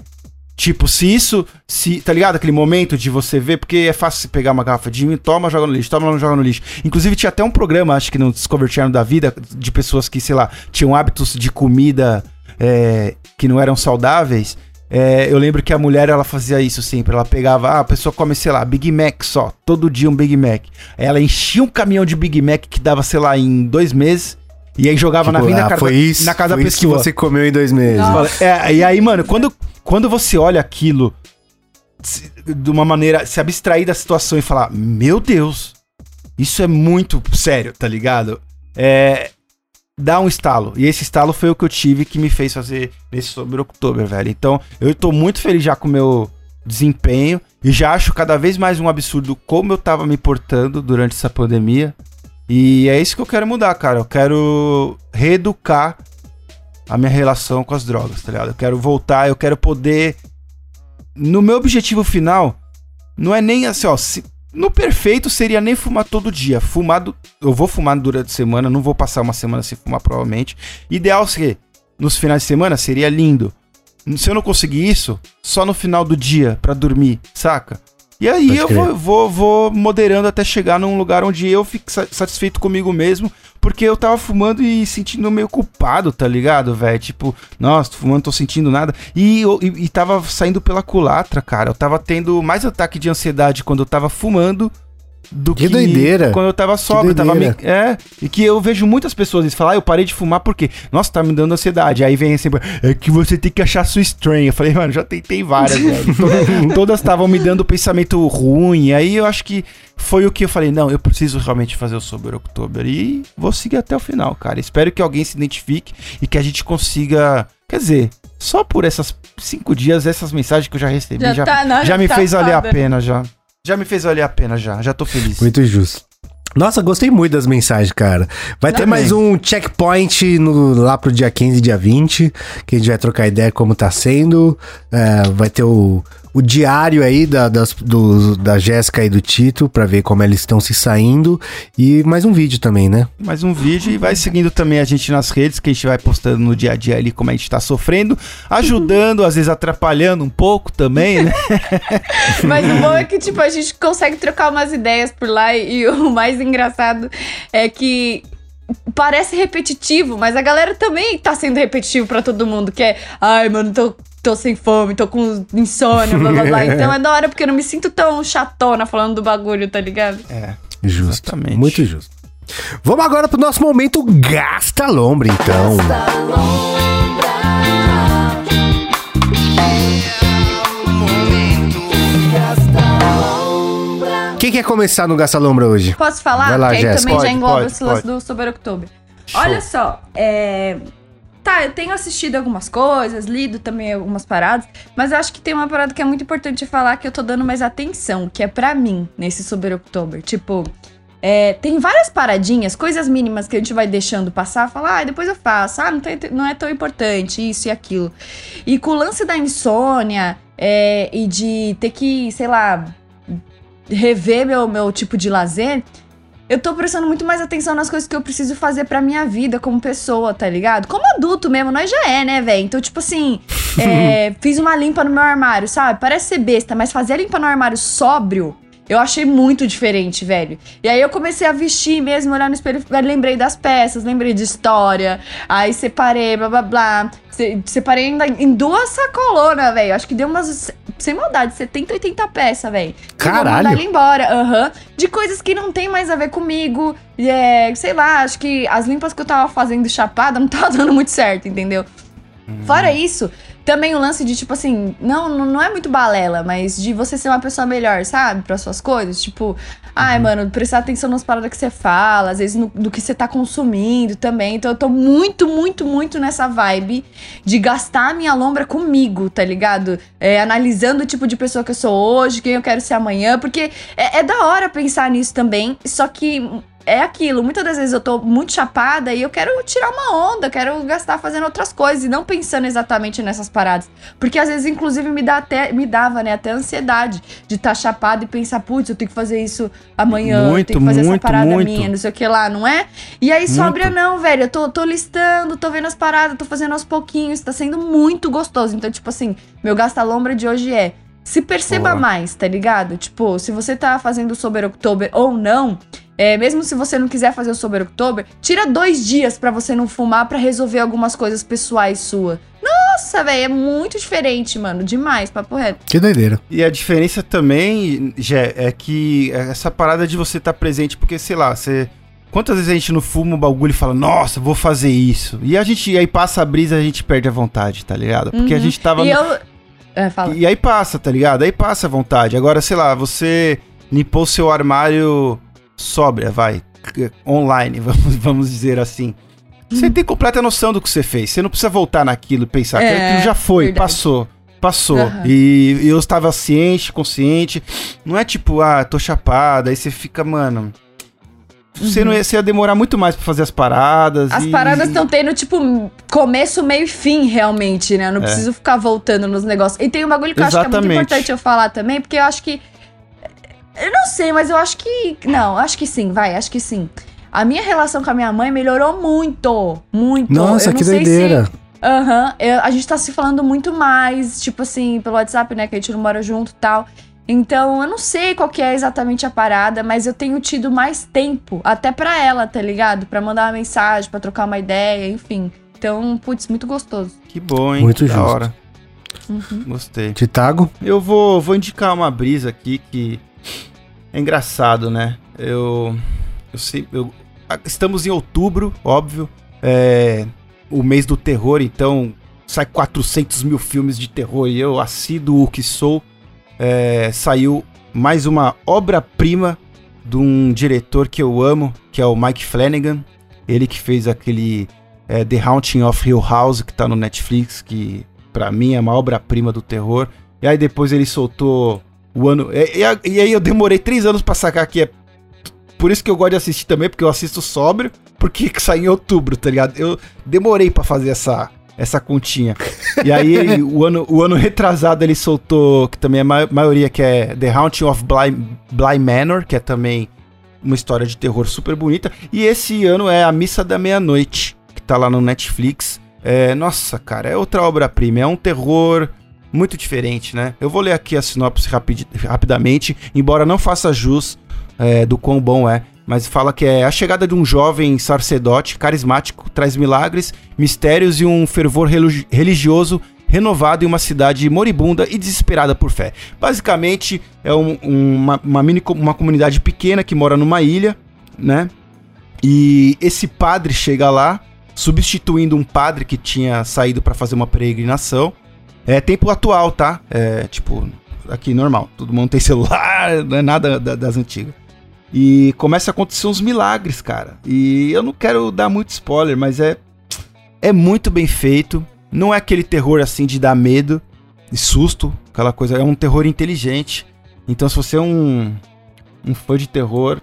Tipo, se isso, se, tá ligado? Aquele momento de você ver, porque é fácil você pegar uma garrafa de vinho, toma, joga no lixo, toma, joga no lixo. Inclusive, tinha até um programa, acho que no Discovery Channel da vida, de pessoas que, sei lá, tinham hábitos de comida é, que não eram saudáveis. É, eu lembro que a mulher, ela fazia isso sempre. Ela pegava, ah, a pessoa come, sei lá, Big Mac só, todo dia um Big Mac. Ela enchia um caminhão de Big Mac que dava, sei lá, em dois meses. E aí jogava na Tipo, vida ah, casa, foi isso, na casa foi da isso que pessoa. você comeu em dois meses. É, e aí, mano, quando, quando você olha aquilo se- de uma maneira, se abstrair da situação e falar, meu Deus, isso é muito sério, tá ligado? É. Dá um estalo. E esse estalo foi o que eu tive que me fez fazer esse sobre outubro, velho. Então, eu tô muito feliz já com o meu desempenho e já acho cada vez mais um absurdo como eu tava me portando durante essa pandemia. E é isso que eu quero mudar, cara. Eu quero reeducar a minha relação com as drogas, tá ligado? Eu quero voltar, eu quero poder. No meu objetivo final, não é nem assim, ó. se- No perfeito seria nem fumar todo dia. Fumado. Eu vou fumar durante a semana, não vou passar uma semana sem fumar, provavelmente. Ideal seria, nos finais de semana, seria lindo. Se eu não conseguir isso, só no final do dia, pra dormir, saca? E aí Pode eu vou, vou, vou moderando até chegar num lugar onde eu fique sa- satisfeito comigo mesmo, porque eu tava fumando e sentindo meio culpado, tá ligado, velho? Tipo, nossa, tô fumando, tô sentindo nada. E, e, e tava saindo pela culatra, cara. Eu tava tendo mais ataque de ansiedade quando eu tava fumando do Que que, doideira. quando eu tava sóbrio. Tava me, é, e que eu vejo muitas pessoas eles falam, ah, eu parei de fumar porque, nossa, tá me dando ansiedade. Aí vem sempre, é que você tem que achar sua strain. Eu falei, mano, já tentei várias, velho. Todas- estavam me dando pensamento ruim. Aí eu acho que foi o que eu falei, não, eu preciso realmente fazer o Sober October. E vou seguir até o final, cara. Espero que alguém se identifique e que a gente consiga. Quer dizer, só por essas cinco dias, essas mensagens que eu já recebi, Já já, tá- não, já já me tá fez valer a pena, já. Já me fez valer a pena, já. Já tô feliz. Muito justo. Nossa, gostei muito das mensagens, cara. Vai ter mais um checkpoint no- lá pro dia 15 e dia 20, que a gente vai trocar ideia como tá sendo. É, vai ter o, o diário aí da, das, do, da Jéssica e do Tito, pra ver como eles estão se saindo. E mais um vídeo também, né? mais um vídeo e vai seguindo também a gente nas redes, que a gente vai postando no dia a dia ali como a gente tá sofrendo, ajudando, às vezes atrapalhando um pouco também, né? Mas o bom é que, tipo, a gente consegue trocar umas ideias por lá e o mais engraçado é que parece repetitivo, mas a galera também tá sendo repetitivo pra todo mundo, que é, ai, mano, tô tô sem fome, tô com insônia, blá blá blá. Então é da hora porque eu não me sinto tão chatona falando do bagulho, tá ligado? É. Justo. Muito justo. Vamos agora pro nosso momento Gasta Lombra, então. Quem quer começar no Gasta Lombra hoje? Posso falar? Vai lá, que aí Jéssica. também já Pode, engloba pode, esse lance pode. do Sober October. Olha só, é. Tá, eu tenho assistido algumas coisas, lido também algumas paradas, mas eu acho que tem uma parada que é muito importante falar que eu tô dando mais atenção, que é pra mim, nesse Sober October. Tipo, é, tem várias paradinhas, coisas mínimas que a gente vai deixando passar, falar, ah, depois eu faço, ah, não, tem- não é tão importante, isso e aquilo. E com o lance da insônia é, e de ter que, sei lá, rever meu, meu tipo de lazer, eu tô prestando muito mais atenção nas coisas que eu preciso fazer pra minha vida como pessoa, tá ligado? Como adulto mesmo, nós já é, né, velho? Então, tipo assim, é, fiz uma limpa no meu armário, sabe? Parece ser besta, mas fazer a limpa no armário sóbrio, eu achei muito diferente, velho. E aí eu comecei a vestir mesmo, olhar no espelho, aí lembrei das peças, lembrei de história, aí separei, blá blá blá. Se- Separei ainda em duas sacolonas, velho. Acho que deu umas, sem maldade, 70, 80 peças, velho. Eu Caralho. mandar ele embora, aham. De coisas que não tem mais a ver comigo. E É, sei lá, acho que as limpas que eu tava fazendo chapada não tava dando muito certo, entendeu? Fora isso, também o lance de, tipo assim, não, não não é muito balela, mas de você ser uma pessoa melhor, sabe? Para suas coisas. Tipo, ai, mano, prestar atenção nas palavras que você fala, às vezes no, do que você tá consumindo também. Então eu tô muito, muito, muito nessa vibe de gastar a minha lombra comigo, tá ligado? É, analisando o tipo de pessoa que eu sou hoje, quem eu quero ser amanhã, porque é, é da hora pensar nisso também, só que é aquilo, muitas das vezes eu tô muito chapada e eu quero tirar uma onda, quero gastar fazendo outras coisas e não pensando exatamente nessas paradas. Porque às vezes, inclusive, me, dá até, me dava, né, até ansiedade de estar tá chapada e pensar, putz, eu tenho que fazer isso amanhã, eu Muito, tenho que fazer muito, essa parada muito. minha, não sei o que lá, não é? E aí sobra não, velho, eu tô, tô listando, tô vendo as paradas, tô fazendo aos pouquinhos, tá sendo muito gostoso. Então, tipo assim, meu gasta-lombra de hoje é se perceba Boa. mais, tá ligado? Tipo, se você tá fazendo o Sober October ou não, é, mesmo se você não quiser fazer o Sober October, tira dois dias pra você não fumar pra resolver algumas coisas pessoais sua. Nossa, velho, é muito diferente, mano. Demais, papo reto. Que doideira. E a diferença também, Jé, é que essa parada de você estar presente, porque, sei lá, você. Quantas vezes a gente não fuma um bagulho e fala, nossa, vou fazer isso? E a gente, aí passa a brisa e a gente perde a vontade, tá ligado? Porque a Uhum. gente tava. E no- eu. É, fala. E aí passa, tá ligado? Aí passa a vontade. Agora, sei lá, você limpou seu armário sóbria, vai. Online, vamos, vamos dizer assim. Você tem completa noção do que você fez. Você não precisa voltar naquilo e pensar que É, aquilo já foi, verdade. passou. Passou. Aham. E, e eu estava ciente, consciente. Não é tipo, ah, tô chapada. Aí você fica, mano. Você não ia, você ia demorar muito mais pra fazer as paradas. As e- paradas estão tendo, tipo, começo, meio e fim, realmente, né? Eu não É. preciso ficar voltando nos negócios. E tem um bagulho que eu acho que é muito Exatamente. importante eu falar também, porque eu acho que. Eu não sei, mas eu acho que. Não, acho que sim, vai, acho que sim. A minha relação com a minha mãe melhorou muito. Muito. Nossa, Eu não que sei doideira. Se... Aham, eu- a gente tá se falando muito mais, tipo assim, pelo WhatsApp, né? Que a gente não mora junto e tal. Então, eu não sei qual que é exatamente a parada, mas eu tenho tido mais tempo, até pra ela, tá ligado? Pra mandar uma mensagem, pra trocar uma ideia, enfim. Então, putz, muito gostoso. Que bom, hein? Muito da justo. hora. Uhum. Gostei. Titago? Eu vou, vou indicar uma brisa aqui que é engraçado, né? Eu, eu sei, eu- estamos em outubro, óbvio, é o mês do terror, então sai 400 mil filmes de terror e eu, assíduo que sou, é, saiu mais uma obra-prima de um diretor que eu amo, que é o Mike Flanagan, ele que fez aquele é, The Haunting of Hill House, que tá no Netflix, que pra mim é uma obra-prima do terror. E aí depois ele soltou o ano. E, e e aí eu demorei três anos pra sacar que é. Por isso que eu gosto de assistir também, porque eu assisto sóbrio, porque sai em outubro, tá ligado? Eu demorei pra fazer essa, essa continha. E aí o, ano, o ano retrasado ele soltou, que também é ma- maioria, que é The Haunting of Bly, Bly Manor, que é também uma história de terror super bonita. E esse ano é A Missa da Meia-Noite, que tá lá no Netflix. É, nossa, cara, é outra obra-prima. É um terror muito diferente, né? Eu vou ler aqui a sinopse rapid- rapidamente, embora não faça jus é, do quão bom é. Mas fala que é a chegada de um jovem sacerdote carismático traz milagres, mistérios e um fervor religi- religioso renovado em uma cidade moribunda e desesperada por fé. Basicamente, é um- uma, uma mini uma comunidade pequena que mora numa ilha, né? E esse padre chega lá, substituindo um padre que tinha saído para fazer uma peregrinação. É tempo atual, tá? É tipo, aqui normal. Todo mundo tem celular, não é nada da- das antigas. E começa a acontecer uns milagres, cara. E eu não quero dar muito spoiler, mas é é muito bem feito. Não é aquele terror assim de dar medo e susto, aquela coisa, é um terror inteligente. Então se você é um um fã de terror,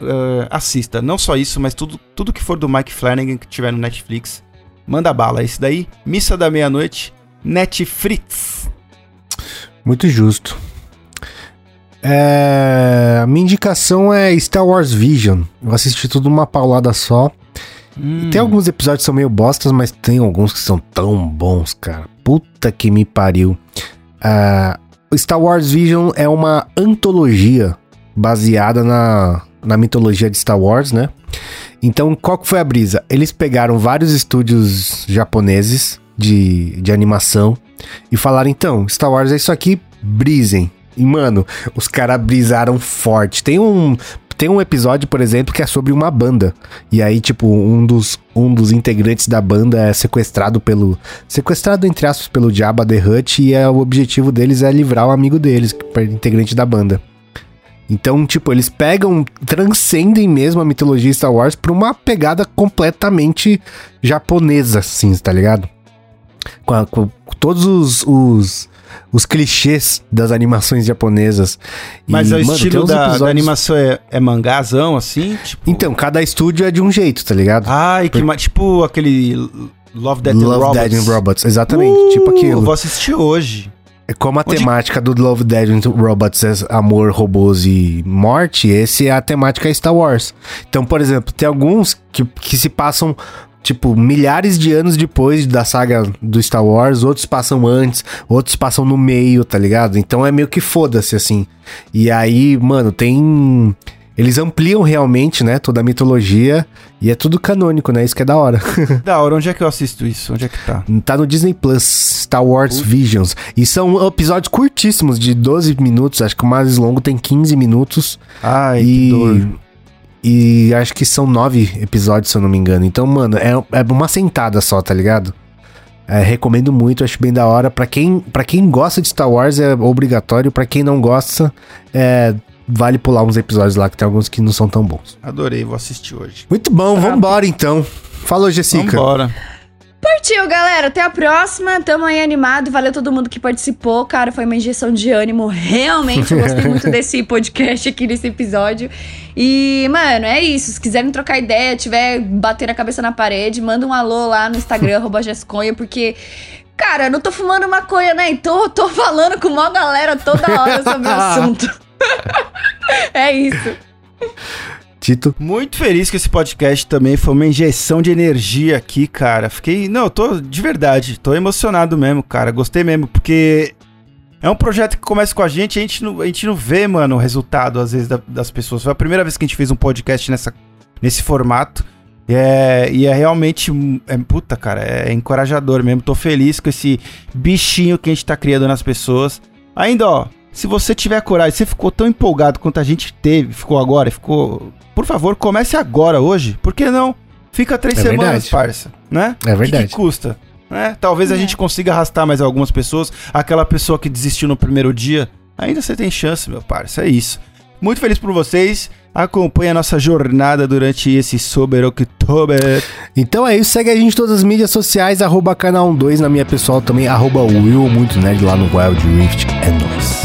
eh, assista. Não só isso, mas tudo, tudo que for do Mike Flanagan que tiver no Netflix, manda bala. Esse daí, Missa da Meia-Noite, Netflix. Muito justo. É, a minha indicação é Star Wars Vision. Eu assisti tudo numa paulada só. Hum. Tem alguns episódios que são meio bostas, mas tem alguns que são tão bons, cara. Puta que me pariu. O Star Wars Vision é uma antologia baseada na, na mitologia de Star Wars, né? Então, qual que foi a brisa? Eles pegaram vários estúdios japoneses de, de animação e falaram, então, Star Wars é isso aqui, brisem. E, mano, os caras brisaram forte. Tem um, tem um episódio, por exemplo, que é sobre uma banda. E aí, tipo, um dos, um dos integrantes da banda é sequestrado pelo. Sequestrado, entre aspas, pelo Jabba the Hutt. E é, o objetivo deles é livrar o amigo deles, que é integrante da banda. Então, tipo, eles pegam, transcendem mesmo a mitologia Star Wars pra uma pegada completamente japonesa, assim, tá ligado? Com, a- com todos os, os, os clichês das animações japonesas. E, Mas o mano, estilo da, da episódios- animação é, é mangazão, assim? Tipo... Então, cada estúdio é de um jeito, tá ligado? Ai, que ma- tipo aquele Love, Death and Love, Robots. Dead and Robots, exatamente, tipo aquilo. Vou assistir hoje. É Como a Onde- temática do Love, Dead and Robots é amor, robôs e morte, esse é a temática Star Wars. Então, por exemplo, tem alguns que, que se passam, tipo, milhares de anos depois da saga do Star Wars, outros passam antes, outros passam no meio, tá ligado? Então é meio que foda-se, assim. E aí, mano, tem... Eles ampliam realmente, né, toda a mitologia e é tudo canônico, né? Isso que é da hora. Da hora, onde é que eu assisto isso? Onde é que tá? Tá no Disney Plus, Star Wars Visions. E são episódios curtíssimos, de 12 minutos. Acho que o mais longo tem 15 minutos. Ai, e... que dor. E acho que são nove episódios, se eu não me engano. Então, mano, é, é uma sentada só, tá ligado? É, recomendo muito, acho bem da hora. Pra quem, pra quem gosta de Star Wars é obrigatório. Pra quem não gosta, é, vale pular uns episódios lá, que tem alguns que não são tão bons. Adorei, vou assistir hoje. Muito bom, vambora então. Falou, Jessica. Vambora. Partiu, galera. Até a próxima. Tamo aí animado. Valeu todo mundo que participou. Cara, foi uma injeção de ânimo. Realmente, eu gostei muito desse podcast aqui, nesse episódio. E, mano, é isso. Se quiserem trocar ideia, tiver bater a cabeça na parede, manda um alô lá no Instagram, arroba porque. Cara, eu não tô fumando maconha, né? Então eu tô falando com uma galera toda hora sobre o assunto. é isso. Tito. Muito feliz que esse podcast também foi uma injeção de energia aqui, cara. Fiquei. Não, eu tô de verdade, tô emocionado mesmo, cara. Gostei mesmo, porque é um projeto que começa com a gente, a gente não, a gente não vê, mano, o resultado, às vezes, da- das pessoas. Foi a primeira vez que a gente fez um podcast nessa, nesse formato. É, e é realmente. É, puta, cara, é encorajador mesmo. Tô feliz com esse bichinho que a gente tá criando nas pessoas. Ainda, ó, se você tiver coragem, você ficou tão empolgado quanto a gente teve, ficou agora, ficou. Por favor, comece agora, hoje. Por que não? Fica três É semanas, verdade. parça. Né? É O que verdade. que custa? Né? Talvez a gente consiga arrastar mais algumas pessoas. Aquela pessoa que desistiu no primeiro dia, ainda você tem chance, meu parça. É isso. Muito feliz por vocês. Acompanhe a nossa jornada durante esse Sober October. Então é isso, segue a gente em todas as mídias sociais, arroba canal 12 na minha pessoal também, arroba Will Muito Nerd lá no Wild Rift. É nóis.